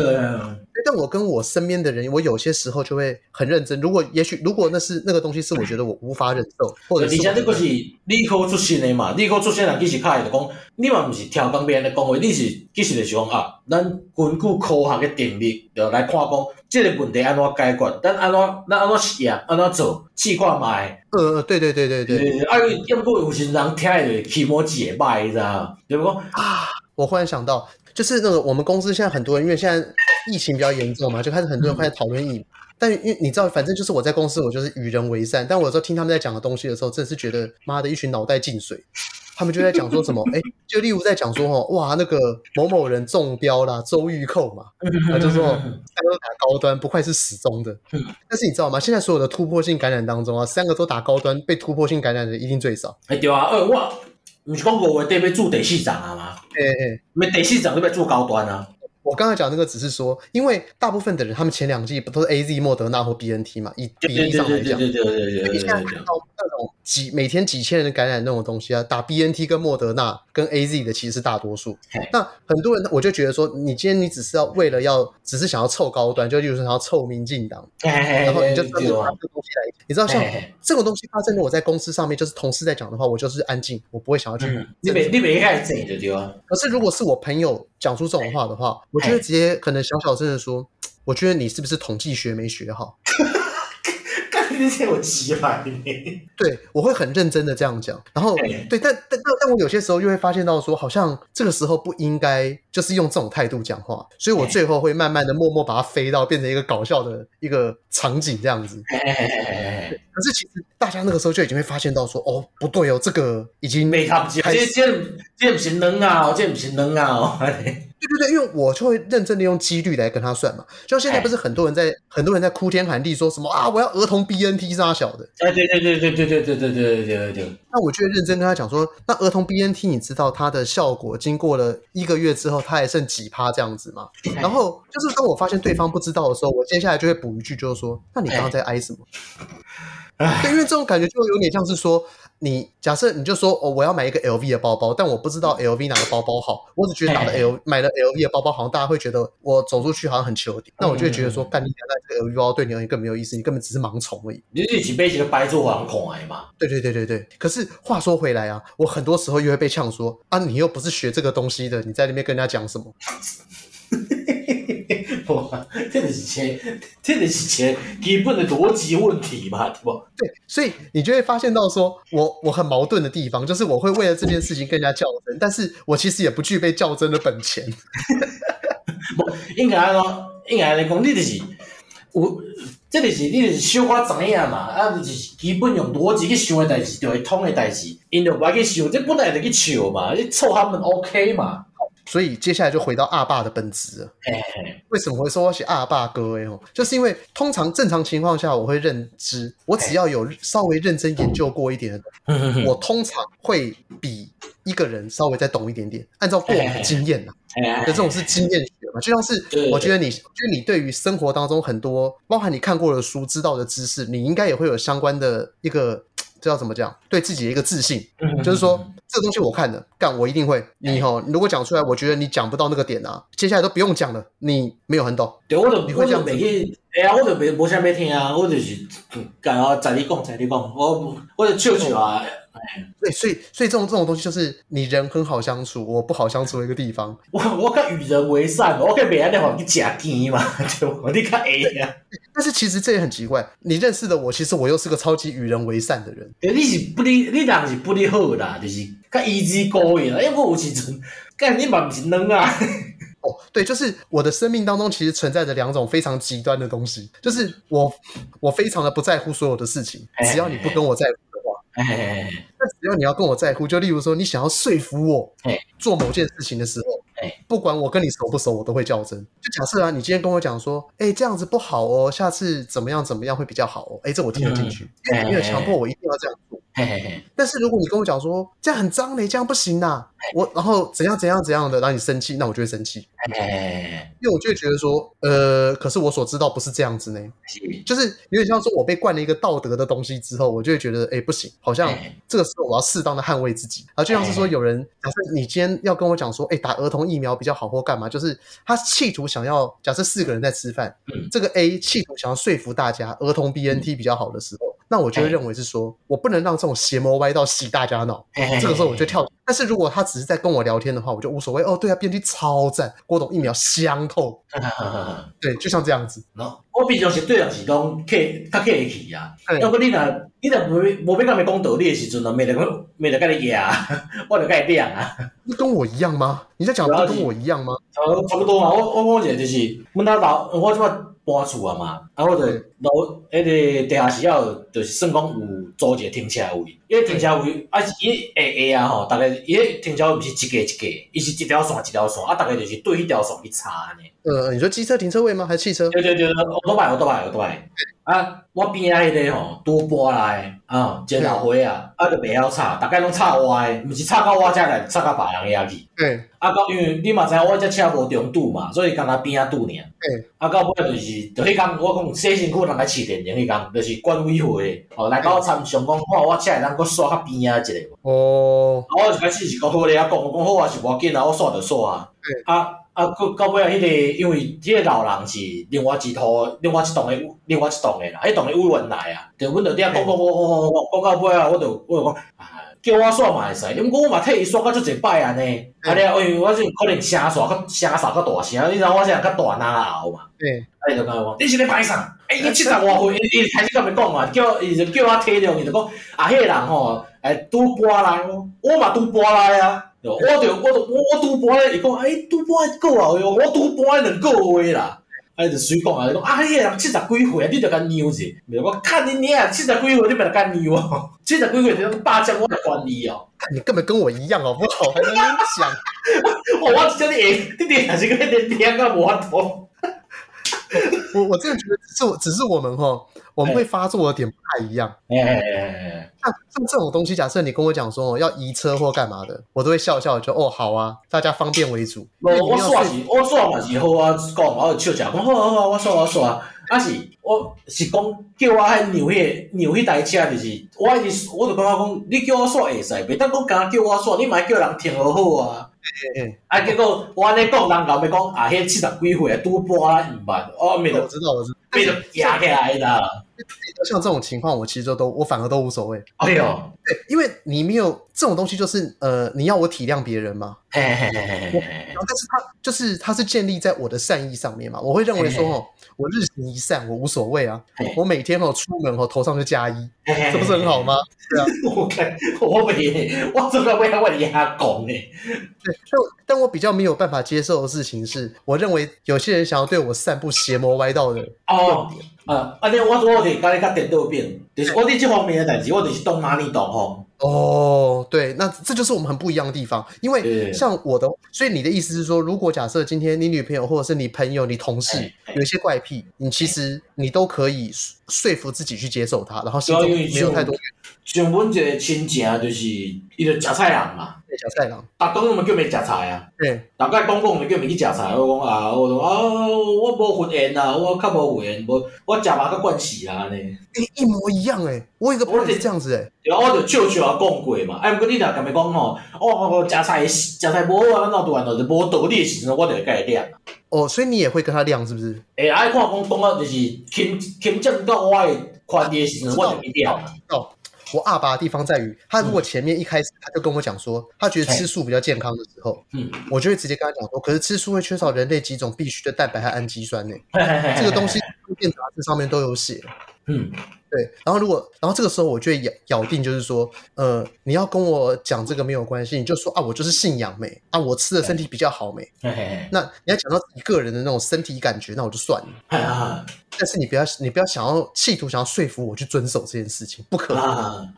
对啊，但我跟我身边的人，我有些时候就会很认真。如果也许如果那是那个东西是我觉得我无法忍受，或者是而且这个是理科出身的嘛，理科出身人其实较会就讲，你嘛不是跳钢边的讲话，你是其实就是讲啊，咱根据科学的定律就来看讲，这个问题安怎解决，咱安怎咱安怎试啊，安怎做，试看卖。呃，对对对对对，对。啊，要不有些人听的起毛解败，你知道？对不？啊，我忽然想到。就是那个我们公司现在很多人，因为现在疫情比较严重嘛，就开始很多人开始讨论疫。但因为你知道，反正就是我在公司，我就是与人为善。但我有时候听他们在讲的东西的时候，真的是觉得妈的一群脑袋进水。他们就在讲说什么，哎，就例如在讲说哦，哇，那个某某人中标啦，周玉蔻嘛，他就说三个都打高端，不愧是死忠的。但是你知道吗？现在所有的突破性感染当中啊，三个都打高端，被突破性感染的一定最少。哎，对啊，呃，我。你是讲五月底要做第四场啊吗？哎哎，咪第四场你要做高端啊？我刚才讲那个只是说，因为大部分的人他们前两季不都是 A Z、莫德纳或 B N T 嘛？以比例上来讲，对对对对对对。你现在看到那种几每天几千人感染那种东西啊，打 B N T 跟莫德纳跟 A Z 的其实是大多数。那很多人我就觉得说，你今天你只是要为了要，只是想要凑高端，就例如说想要凑民进党，然后你就拿这个东西来，你知道像这种东西发生在我在公司上面，就是同事在讲的话，我就是安静，我不会想要去。你没你没开始整对啊？可是如果是我朋友讲出这种话的话，我觉得直接可能小小声的说，我觉得你是不是统计学没学好？之前我奇葩对，我会很认真的这样讲，然后对，但但但但我有些时候又会发现到说，好像这个时候不应该就是用这种态度讲话，所以我最后会慢慢的默默把它飞到变成一个搞笑的一个场景这样子。可是其实大家那个时候就已经会发现到说，哦，不对哦，这个已经没他不这这这不是能啊，这不是能啊。对对对，因为我就会认真的用几率来跟他算嘛。就现在不是很多人在很多人在哭天喊地说什么啊，我要儿童 BNT 杀小的。哎，对对对对对对对对对对对。那我就会认真跟他讲说，那儿童 BNT 你知道它的效果，经过了一个月之后，它还剩几趴这样子吗？然后就是当我发现对方不知道的时候，我接下来就会补一句，就是说，那你刚刚在挨什么？对，因为这种感觉就有点像是说。你假设你就说哦，我要买一个 LV 的包包，但我不知道 LV 哪个包包好，我只觉得打了 L 买了 LV 的包包，好像大家会觉得我走出去好像很求点，那我就会觉得说，干你娘的这个 LV 包对你而言更没有意思，你根本只是盲从而已。你自己背起个白做网孔癌嘛？对对对对对。可是话说回来啊，我很多时候又会被呛说啊，你又不是学这个东西的，你在那边跟人家讲什么？哇，这个是钱，这个是钱，基本的逻辑问题嘛，对不？对，所以你就会发现到说，我我很矛盾的地方，就是我会为了这件事情更加较真，但是我其实也不具备较真的本钱。不，应该说，应该来讲，你就是我，这个是你就是小可知影嘛，啊，就是基本用逻辑去想的代志，就会通的代志，因就不爱去想，这本来就去笑嘛，你凑他们 OK 嘛。所以接下来就回到阿爸的本质了。为什么会说我写阿爸歌？哎就是因为通常正常情况下，我会认知，我只要有稍微认真研究过一点的，我通常会比一个人稍微再懂一点点，按照过往的经验呐，那这种是经验学嘛，就像是我觉得你，我觉得你对于生活当中很多，包含你看过的书、知道的知识，你应该也会有相关的一个。这要怎么讲？对自己的一个自信，就是说这个东西我看了，干我一定会。你哈，如果讲出来，我觉得你讲不到那个点啊，接下来都不用讲了，你没有很懂。对，我就你会这样子。哎呀，我就没没啥要听啊，我就是干啊，在你讲，在你讲，我我就笑笑啊。对，所以所以这种这种东西就是你人很好相处，我不好相处的一个地方。我我可与人为善，我可别人的话你假甜嘛，对不？你看哎呀。但是其实这也很奇怪，你认识的我，其实我又是个超级与人为善的人。你是不你你当是不你好啦，就是较意志高一点。因为我有时阵，干你嘛不是能啊。哦，对，就是我的生命当中其实存在着两种非常极端的东西，就是我我非常的不在乎所有的事情，只要你不跟我在乎。哎，那只要你要跟我在乎，就例如说你想要说服我做某件事情的时候，不管我跟你熟不熟，我都会较真。就假设啊，你今天跟我讲说，哎，这样子不好哦，下次怎么样怎么样会比较好哦，哎，这我听得进去，因为你有强迫我一定要这样做。但是如果你跟我讲说这样很脏嘞，这样不行呐，我然后怎样怎样怎样的让你生气，那我就会生气。因为我就会觉得说，呃，可是我所知道不是这样子呢，就是有点像说我被灌了一个道德的东西之后，我就会觉得，哎，不行，好像这个时候我要适当的捍卫自己。啊，就像是说有人假设你今天要跟我讲说，哎，打儿童疫苗比较好或干嘛，就是他企图想要假设四个人在吃饭，这个 A 企图想要说服大家儿童 BNT 比较好的时候。那我就会认为是说，我不能让这种邪魔歪道洗大家脑。这个时候我就跳。但是如果他只是在跟我聊天的话，我就无所谓。哦，对啊，BNT 超赞，郭董一秒香透。对，就像这样子。我平常是对人是讲客，较客气啊。要不你若你若无无要甲伊讲道理的时阵，呢没得讲，没得甲你压，我就甲伊亮啊。你跟我一样吗？你在讲的跟我一样吗？差不多嘛。我我讲一个就是，阮兜老我即摆。搬厝啊嘛，啊我就楼迄个地下室要，就是算讲有租一个停车位，迄个停车位啊是伊下下啊吼，大概伊迄停车位毋是一个一个，伊是一条线一条线，啊大概就是对迄条线去插安尼。呃，你说机车停车位吗？还是汽车？对对对，我都买，我都买，我都买。啊，我边仔迄个吼，拄搬来，啊，一个老伙啊，啊，就袂晓插，大概拢插歪，毋是插到我遮来，插到别人遐去。嗯。啊，到因为你嘛知影，我遮车无中堵嘛，所以干那边仔堵尔。嗯。啊，到尾就是，就迄工我讲洗身躯人来试电影迄工，就是管委会，哦，来甲我参详讲，看我车会当搁刷较边仔一个。哦。啊，我一开始是讲好咧，啊讲，我讲好啊，是无要紧啊，我刷就刷啊。嗯。啊。啊，到到尾啊，迄个因为即个老人是另外一套、另外一栋的、另外一栋的啦，迄栋的委员来啊，着阮着底下讲讲讲讲讲讲讲到尾啊，我就我就讲，叫我刷嘛会使，因为我嘛替伊刷到足侪摆安尼，啊咧，因为我就可能声刷较声扫较大声，你知影我现在较大哪喉嘛，对，啊伊就甲我讲，你是咧摆啥？哎，伊七十外岁，伊伊开始甲咪讲嘛，叫伊就叫我体谅，伊就讲，啊，迄个人吼，诶，拄搬来，我嘛拄搬来啊。我着我着我我拄搬咧，伊讲哎拄搬一个啊，我拄搬两个月啦，哎就随讲啊，伊讲啊，迄个人七十几岁啊，你着甲让者，我看你娘七十几岁你咪来甲让哦，七十几岁你都霸占我的管理哦，你根本跟我一样哦，不好？还在那想，我我叫你诶，你点还是个点点啊，我头，我我真的觉得只是我只是我们哈。我们会发作的点不太一样。像像这种东西，假设你跟我讲说要移车或干嘛的，我都会笑笑，就哦好啊，大家方便为主。我我说是，我说嘛是好啊，讲我就笑笑，讲好好啊，我说我说啊，啊是，我是讲叫我还扭迄扭迄台车，就是我一直我就感觉讲，你叫我说会使，别当讲敢叫我说，你咪叫人停好好啊。啊结果我安尼讲，人后面讲啊，迄七十几岁啊，拄搬啊，唔捌，我没得，我知道我知道，没得压起来的。像这种情况，我其实就都我反而都无所谓。哎呦，对，因为你没有这种东西，就是呃，你要我体谅别人嘛。嘿嘿嘿嘿嘿。然后，但是他就是他是建立在我的善意上面嘛。我会认为说哦，我日行一善，我无所谓啊。我每天哦出门哦头上就加一，这不是很好吗？对啊。我看我没，我怎么会要为你瞎讲呢？对，但但我比较没有办法接受的事情是，我认为有些人想要对我散布邪魔歪道的哦。啊，安尼我我就甲你较颠倒变，就是我伫这方面诶代志，我就是懂哪里懂吼。哦，对，那这就是我们很不一样的地方，因为像我的，所以你的意思是说，如果假设今天你女朋友或者是你朋友、你同事有一些怪癖，你其实你都可以说服自己去接受他，然后心中没有太多。像阮一个亲戚就是，伊就食菜人嘛。食菜人，逐工拢嘛叫伊食菜啊。对，大概讲讲，咪叫伊去食菜。我讲啊，我讲啊，我无佛缘啊，我较无缘，无我食嘛较惯死啊，安尼。诶，一模一样诶，我有个朋友是这样子诶。然后，我就笑笑啊讲过嘛。哎，毋过你若甲咪讲吼，哦，食菜食菜无好啊，哪拄安怎就无道理诶时阵，我就会甲伊亮。哦，所以你也会跟他亮是不是？诶，爱看讲讲啊，就是倾倾正到我诶宽啲诶时阵，我就会亮。哦。我阿爸的地方在于，他如果前面一开始他就跟我讲说，他觉得吃素比较健康的时候，嗯，我就会直接跟他讲说，可是吃素会缺少人类几种必需的蛋白和氨基酸呢，这个东西电杂志上面都有写，嗯。对，然后如果，然后这个时候我就会咬咬定，就是说，呃，你要跟我讲这个没有关系，你就说啊，我就是信仰美啊，我吃的身体比较好美。那你要讲到一个人的那种身体感觉，那我就算了。但是你不要，你不要想要企图想要说服我去遵守这件事情，不可能。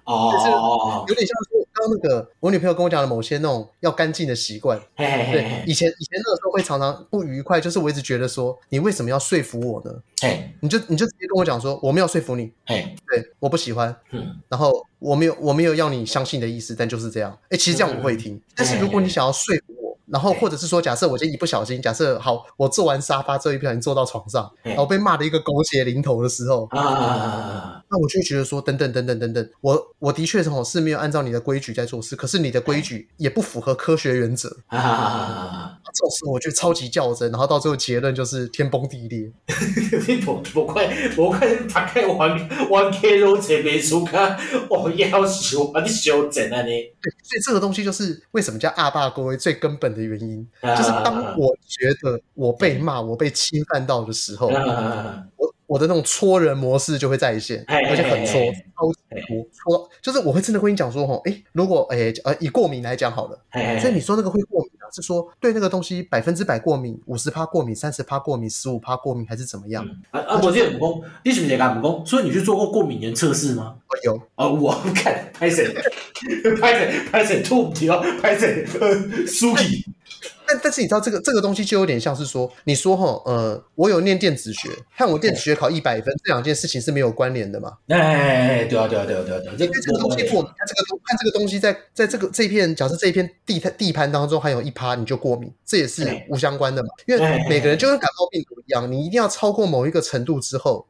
哦，就是有点像说刚刚那个我女朋友跟我讲的某些那种要干净的习惯。对，以前以前那个时候会常常不愉快，就是我一直觉得说，你为什么要说服我呢？哎，你就你就直接跟我讲说，我没有说服你。哎。对，我不喜欢，嗯，然后我没有我没有要你相信的意思，但就是这样。哎，其实这样我会听，嗯、但是如果你想要说服我，然后或者是说，假设我今天一不小心，假设好，我坐完沙发之后一不小心坐到床上，然后被骂的一个狗血淋头的时候，啊，那我就会觉得说，等等等等等等，我我的确是吼是没有按照你的规矩在做事，可是你的规矩也不符合科学原则，啊。这种时候我觉得超级较真，然后到最后结论就是天崩地裂。我我快我快打开玩玩 K 肉这边书看，我要修把你修整啊你。对，所以这个东西就是为什么叫阿爸归最根本的原因，就是当我觉得我被骂、我被侵犯到的时候，我。我的那种戳人模式就会在线，而且很戳，超级戳，戳就是我会真的跟你讲说，吼，诶，如果诶呃以过敏来讲好了，所以你说那个会过敏啊，是说对那个东西百分之百过敏，五十趴过敏，三十趴过敏，十五趴过敏，还是怎么样？啊啊，我这个不公，你是不是也敢不公？所以你去做过过敏原测试吗？有啊，我看拍谁拍谁拍谁吐不掉，拍谁输气。但但是你知道这个这个东西就有点像是说，你说哈，呃，我有念电子学，看我电子学考一百分，这两件事情是没有关联的嘛？哎，对啊，对啊，对啊，对啊，对啊，这个东西过敏，看这个东看这个东西在在这个这片，假设这一片地地盘当中还有一趴，你就过敏，这也是无相关的嘛？因为每个人就跟感冒病毒一样，你一定要超过某一个程度之后，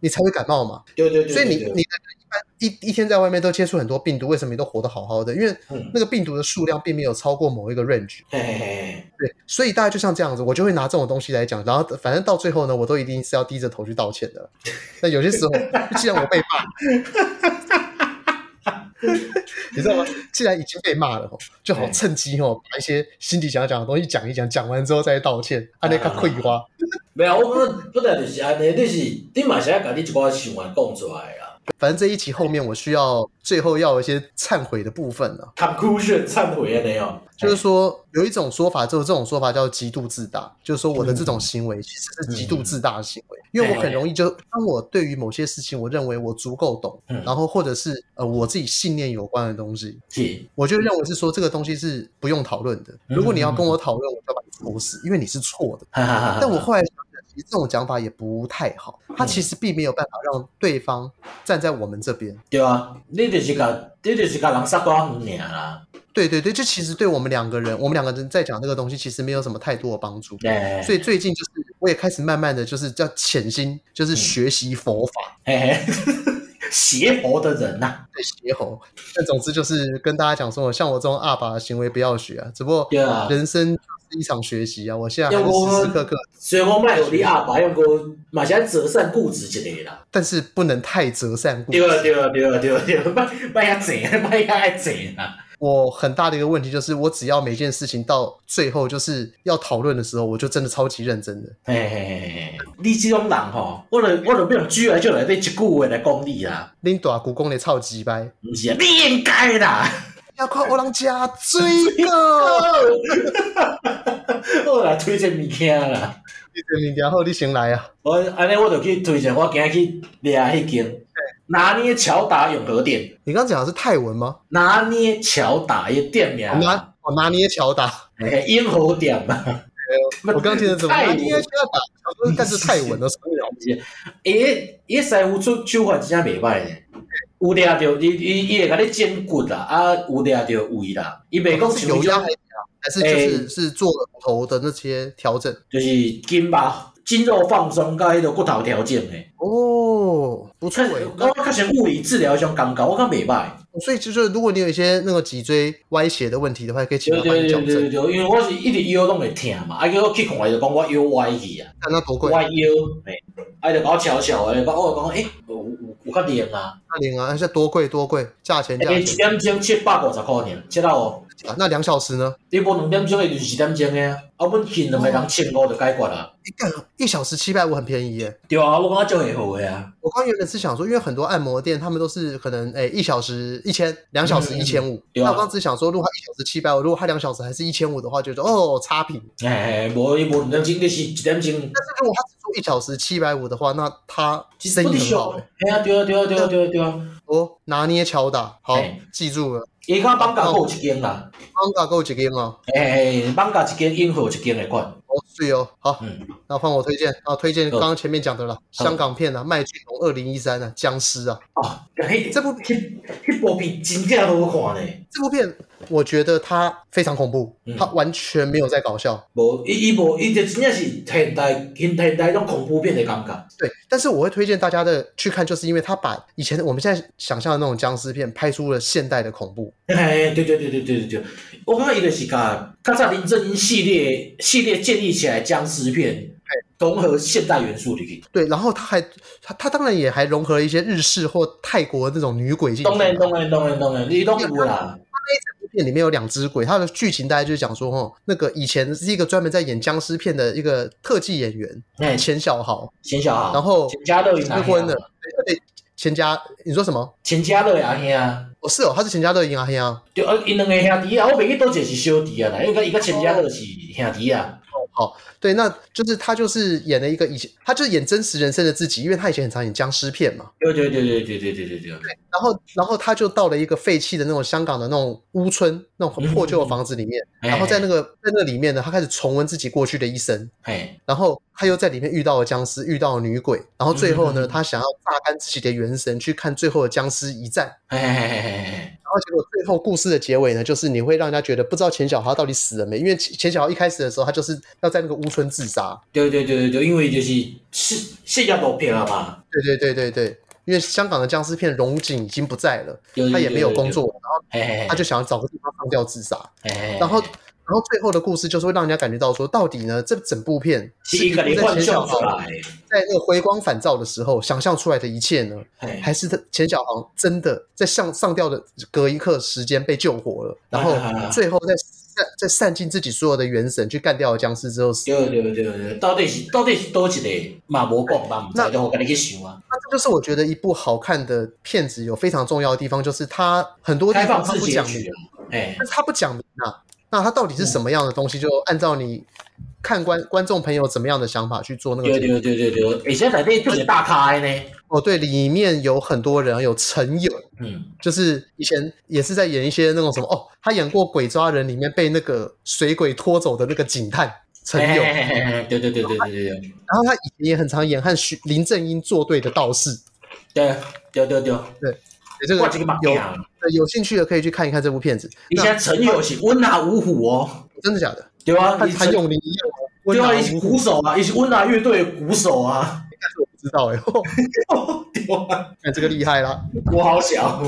你才会感冒嘛？对对对，所以你你的。一一天在外面都接触很多病毒，为什么你都活得好好的？因为那个病毒的数量并没有超过某一个 range。对，所以大概就像这样子，我就会拿这种东西来讲，然后反正到最后呢，我都一定是要低着头去道歉的。那有些时候，既然我被骂，你知道吗？既然已经被骂了，就好趁机哦，把一些心底想要讲的东西讲一讲，讲完之后再道歉，安尼较快话。没有，我不不得就是安尼，你是你嘛是要把你一寡想法讲出来啊。反正这一集后面我需要最后要有一些忏悔的部分了。Conclusion 忏悔也没有？就是说有一种说法，就是这种说法叫极度自大，就是说我的这种行为其实是极度自大的行为，因为我很容易就当我对于某些事情，我认为我足够懂，然后或者是呃我自己信念有关的东西，我就认为是说这个东西是不用讨论的。如果你要跟我讨论，我就要把你戳死，因为你是错的。但我后来。其实这种讲法也不太好，他其实并没有办法让对方站在我们这边。对啊，你就是个，你就是个人杀多少年啦。对对对，这其实对我们两个人，我们两个人在讲这个东西，其实没有什么太多的帮助。对，所以最近就是我也开始慢慢的就是叫潜心，就是学习佛法。嘿嘿，邪佛的人呐，对邪佛。但总之就是跟大家讲说，像我这种阿爸的行为不要学啊，只不过人生是。一场学习啊！我现在还是时时刻刻，所以我卖有你阿爸用过，马些折善固执之类的，但是不能太折善固执。对啊对啊对啊对啊对啊，卖卖下贼，卖下爱贼啊！我很大的一个问题就是，我只要每件事情到最后就是要讨论的时候，我就真的超级认真的。嘿嘿嘿嘿，你这种人吼，我来我来不用举来就来对一句话来讲你啊！恁大姑讲的超级掰，不是啊，你应该啦。要看我人家追个，我来推荐物件啦。推荐物件好，你先来啊。我安尼我就去推荐，我今日去掠迄间拿捏巧打永和店。你刚刚讲的是泰文吗？拿捏巧打一店名。拿我拿捏巧打，英和店嘛。我刚听的怎么？拿捏巧打，但 是泰文的什么了不起？诶，伊师傅出手法真正袂歹呢。有抓到，伊伊伊会甲你剪骨啦，啊，有抓到胃啦，伊袂讲是有压还是就是是做头的那些调整，就是筋吧，筋肉放松，甲迄个骨头调整诶。哦，不错诶，我较像物理治疗一种感觉，我感觉袂歹。所以就是，如果你有一些那个脊椎歪斜的问题的话，可以请他帮你矫正。对对对对，因为我是一直腰拢会疼嘛，啊，叫我去看伊就讲我腰歪去啊。那多贵？歪腰，诶，啊，就搞巧巧诶，我我讲诶，有有有较灵啊，较灵啊，而且多贵多贵，价钱价钱。一点钟七百五十块尔，知道哦。啊，那两小时呢？你无两点钟的就是一点钟的啊，啊，阮近两个人千五就解决了。一个一小时七百五很便宜耶。对啊，我刚刚就很好呀。我刚原本是想说，因为很多按摩店他们都是可能诶一小时一千，两小时一千五。那我刚只想说，如果他一小时七百五，如果他两小时还是一千五的话，就说哦差评。哎，无伊无两点钟，你是一点钟。但是如果他只做一小时七百五的话，那他生意很好。哎呀，对啊对啊对啊对啊对啊。哦，拿捏敲打，好，记住了。伊讲放假有一间啦，放假有一间哦。诶，放假一间，因有一间的款。哦，对哦，好，嗯，那换我推荐啊，推荐刚刚前面讲的了，香港片啊，麦浚龙二零一三啊，僵尸啊。哦，这部片，这部片真正好看呢。这部片我觉得它非常恐怖，它完全没有在搞笑。无，伊伊无，伊就真正是现代现代代种恐怖片的感觉。对，但是我会推荐大家的去看，就是因为它把以前我们现在想象的那种僵尸片拍出了现代的恐怖。哎，对对对对对对对，我感觉伊就是甲较早林正英系列系列建立起来僵尸片，融合现代元素里去。对，然后他还他他当然也还融合了一些日式或泰国的那种女鬼进去。当然当然当然当然，你都有啦。那一整部片里面有两只鬼，它的剧情大概就是讲说，哦，那个以前是一个专门在演僵尸片的一个特技演员，哎，钱小豪，钱小豪，然后钱嘉乐结婚了，对对，钱嘉，你说什么？钱嘉乐阿兄啊，哦是哦，他是钱嘉乐阿兄啊，对，啊，因两个兄弟啊，我袂记多一个是小弟啊，啦，因为伊个钱嘉乐是兄弟啊。好，对，那就是他就是演了一个以前，他就是演真实人生的自己，因为他以前很常演僵尸片嘛。对对对对对对对对对。然后，然后他就到了一个废弃的那种香港的那种屋村，那种很破旧的房子里面。嗯、然后在那个在那里面呢，他开始重温自己过去的一生。嘿然后他又在里面遇到了僵尸，遇到了女鬼。然后最后呢，嗯、他想要榨干自己的元神，去看最后的僵尸一战。嘿嘿嘿嘿嘿。然后结果最后故事的结尾呢，就是你会让人家觉得不知道钱小豪到底死了没，因为钱小豪一开始的时候，他就是要在那个屋村自杀。对对对对对，因为就是是是要毒片了嘛。对对对对对，因为香港的僵尸片荣景已经不在了，他也没有工作，然后他就想要找个地方上吊自杀。然后。然后最后的故事就是会让人家感觉到说，到底呢，这整部片是一个在钱小豪在那个回光返照的时候想象出来的一切呢，还是他钱小豪真的在上上吊的隔一刻时间被救活了，然后最后在在在散尽自己所有的元神去干掉了僵尸之后死。对对对对，到底是到底是多一个马博讲吧？那我跟你去想啊。那这就是我觉得一部好看的片子有非常重要的地方，就是它很多地方它不讲明，哎，但是它不讲明啊。那它到底是什么样的东西？就按照你看观观众朋友怎么样的想法去做那个。对对对对对，以前反正就是大咖呢。哦，对，里面有很多人，有陈友，嗯，就是以前也是在演一些那种什么哦，他演过《鬼抓人》里面被那个水鬼拖走的那个警探陈友。对对对对对对对。然后他以前也很常演和徐林正英作对的道士。对对对对对。这个有有兴趣的可以去看一看这部片子。以前陈友是温拿五虎哦，真的假的？对啊，他谭咏麟一样，对啊，一起鼓手啊，一起温拿乐队的鼓手啊。但是我不知道哎，看这个厉害啦，我好小。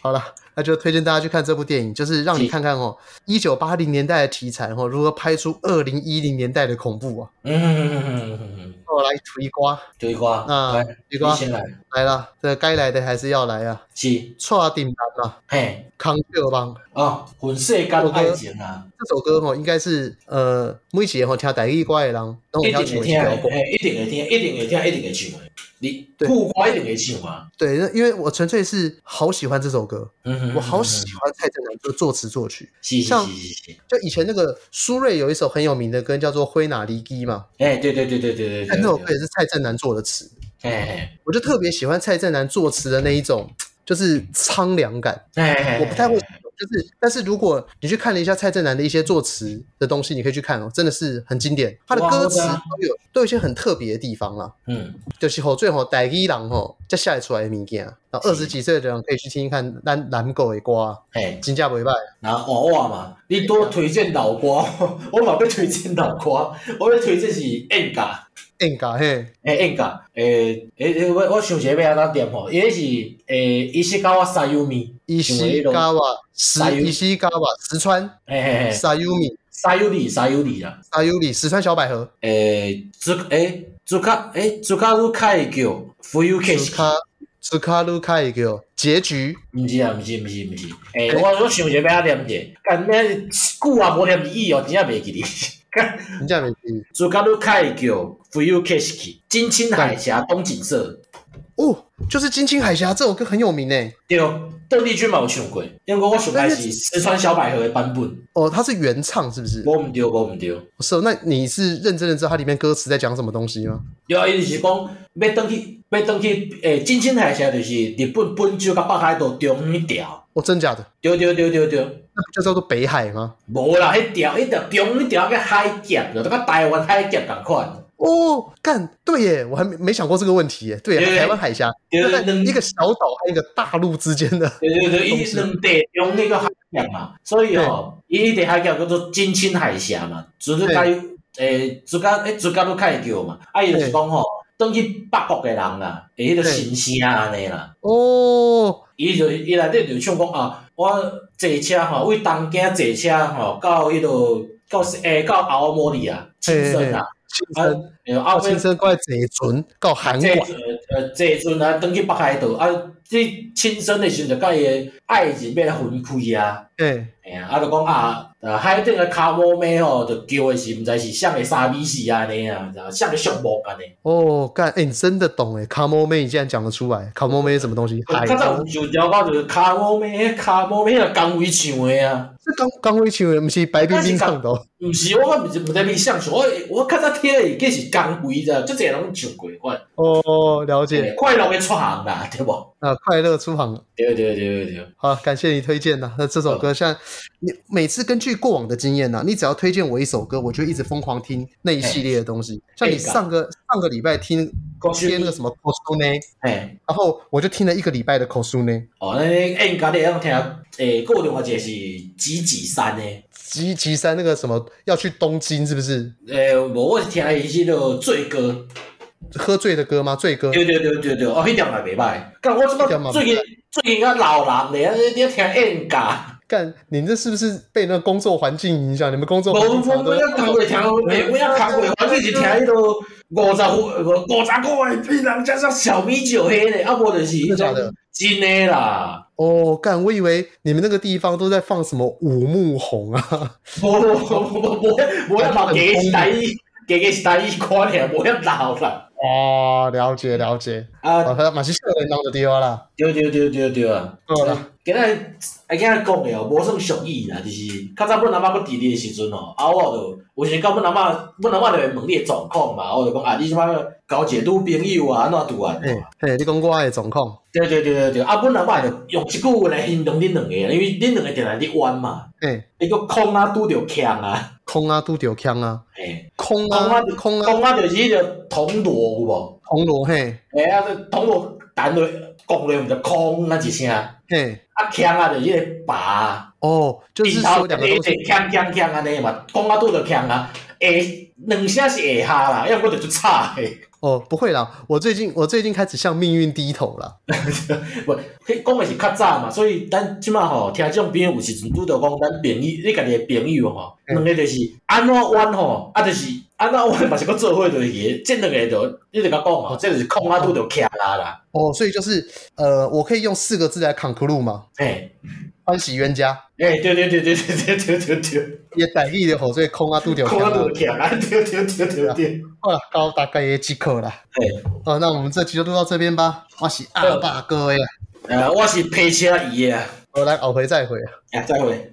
好了，那就推荐大家去看这部电影，就是让你看看哦，一九八零年代的题材哦，如何拍出二零一零年代的恐怖啊。嗯。我来推瓜，推瓜啊，推瓜。先来。来了，这该来的还是要来啊，是。错定单嘛，嘿，康秀帮啊，粉世间爱情啊，这首歌吼应该是呃，每一个吼听台语歌的人一定会听，一定会听，一定会听，一定会唱的，你副歌一定会唱吗？对，因为我纯粹是好喜欢这首歌，我好喜欢蔡振南的作词作曲，像就以前那个苏芮有一首很有名的歌叫做《灰哪里基》嘛，哎，对对对对对对。那首歌也是蔡振南做的词，哎我就特别喜欢蔡振南作词的那一种，就是苍凉感。哎我不太会就是，但是如果你去看了一下蔡振南的一些作词的东西，你可以去看哦，真的是很经典。他的歌词都有都有一些很特别的地方啦。嗯，就是吼最后台语人吼，才写得出来的物件。然后二十几岁的人可以去听听看咱南狗的歌，哎，真正袂歹。然后娃娃嘛，你多推荐老歌，我嘛要推荐老歌，我要推荐是演歌。演歌嘿，诶演歌，诶诶，我我想一下要安怎点吼，伊迄是诶伊是甲我三优米，伊西加瓦石，伊西加瓦石川，哎嘿嘿，沙优米，沙优里，沙优里啦，沙优里，石川小百合，诶，朱诶朱卡诶朱卡鲁凯叫，Full Case，朱卡朱卡鲁凯叫，结局，毋是啊，毋是毋是毋是，诶，我我想一下要安怎点，干咩久啊无念伊哦，真正袂记哩。你这样没听？朱卡鲁凯叫 Full Case，金青海峡东景色。哦，就是金青海峡这首歌很有名诶。对，邓丽君嘛有唱过，因为我想的是四川小百合的版本。哦，他是原唱是不是？我唔对，我唔对。是哦，那你是认真的知道它里面歌词在讲什么东西吗？有啊，伊就是讲要登去，要登去，诶，金青海峡就是日本本州甲北海道中一条。哦，真假的？对对对对对，那不就叫做北海吗？无啦，迄条迄条中一条叫海峡，就跟台湾海峡同款。哦，干，对耶，我还没没想过这个问题耶。对，台湾海峡，在一个小岛和一个大陆之间的。对对对，伊两地用那个海峡嘛，所以哦，伊迄个海峡叫做金青海峡嘛，就是甲诶，自家诶，自家都开叫嘛，啊，伊就是讲吼，等去北国的人啊，诶，迄个新声安尼啦。哦。伊就伊内底就唱讲啊，我坐车吼，为东京坐车吼，到迄落到诶到澳摩里啊，青森啊，啊，青森过来坐船到韩国，呃，坐船啊，登去北海道啊，即青森的时阵就甲伊诶爱人要来分开啊，诶，哎呀，啊，就讲啊。呃，海顶个卡摩妹吼，就叫的是毋知是啥个啥米西安尼啊，啥个畜牧安尼。哦，干，诶、欸，你真的懂诶，卡摩妹你竟然讲得出来，卡摩妹是什么东西？海。较早有条歌就是卡摩妹，卡摩妹个江蕙唱的啊。这江江蕙唱的，毋是白冰冰唱的。不是，我不是毋知咪像我我较早听的伊个是江蕙的，就这样拢唱过款。哦，了解。快乐的出行啦，对不？啊，快乐出航。对对对对对。好，感谢你推荐呐。那这首歌像你每次根据过往的经验呐，你只要推荐我一首歌，我就一直疯狂听那一系列的东西。像你上个上个礼拜听听那个什么 cosune，哎，然后我就听了一个礼拜的 cosune。哦，那哎，你刚才要听诶，过电话节是吉吉山呢？吉吉山那个什么要去东京是不是？诶，我是听一些个醉歌，喝醉的歌吗？醉歌。对对对对对，哦，那条嘛袂歹。干我怎么最近最近啊老人咧，你要听演歌。干，你这是不是被那个工作环境影响？你们工作环境？我我我要扛过听，我要扛过，反正是听迄个五十五五十块的槟榔加上小米酒黑的，啊不就是真的真的啦。哦，干，我以为你们那个地方都在放什么五木红啊？不不不不不，我要放给是台语，给给是台语款的，我要老了。哦，了解了解。啊，嘛是少年郎的地方啦。对对对对对啊。好啦。今日爱今日讲诶哦，无算俗语啦，就是较早阮阿妈佫伫你诶时阵哦，啊我就有时甲阮阿妈，阮阿妈就会问你诶状况嘛，我就讲啊，你即摆交一个女朋友啊，安怎拄啊？嘿，嘿，你讲我诶状况。对对对对对，啊，阮阿妈就用一句话来形容恁两个，因为恁两个定来伫弯嘛。嘿，伊叫空啊拄着强啊，空啊拄着强啊。嘿，空啊空啊空啊，就是迄个铜锣有无？铜锣嘿。哎啊，铜锣弹落讲落毋就空啊一声。嘿。啊，强啊，就是迄个拔哦，就是说两个东西，枪枪枪安尼嘛，讲啊拄着强啊，会，两声是下哈啦，要不就就差诶。哦，不会啦，我最近我最近开始向命运低头了。不，迄讲的是较早嘛，所以咱即马吼听种朋友有时阵拄着讲咱朋友，你家己的朋友吼，两个就是安怎弯吼，啊，就是安怎弯嘛是个做伙落去，这两个就你着甲讲吼，这就是空啊拄着枪啦啦。哦，所以就是呃，我可以用四个字来 conclude 吗？哎，欢喜冤家。哎，对对对对对对对对对，也台语的吼，所以空啊拄着枪。空啊拄着枪啊，对对对对对。好了，高大概也即可了。哎，好，那我们这期就录到这边吧。我是阿爸哥呀，呃，我是陪车姨啊。我来，后回再会。哎，再会。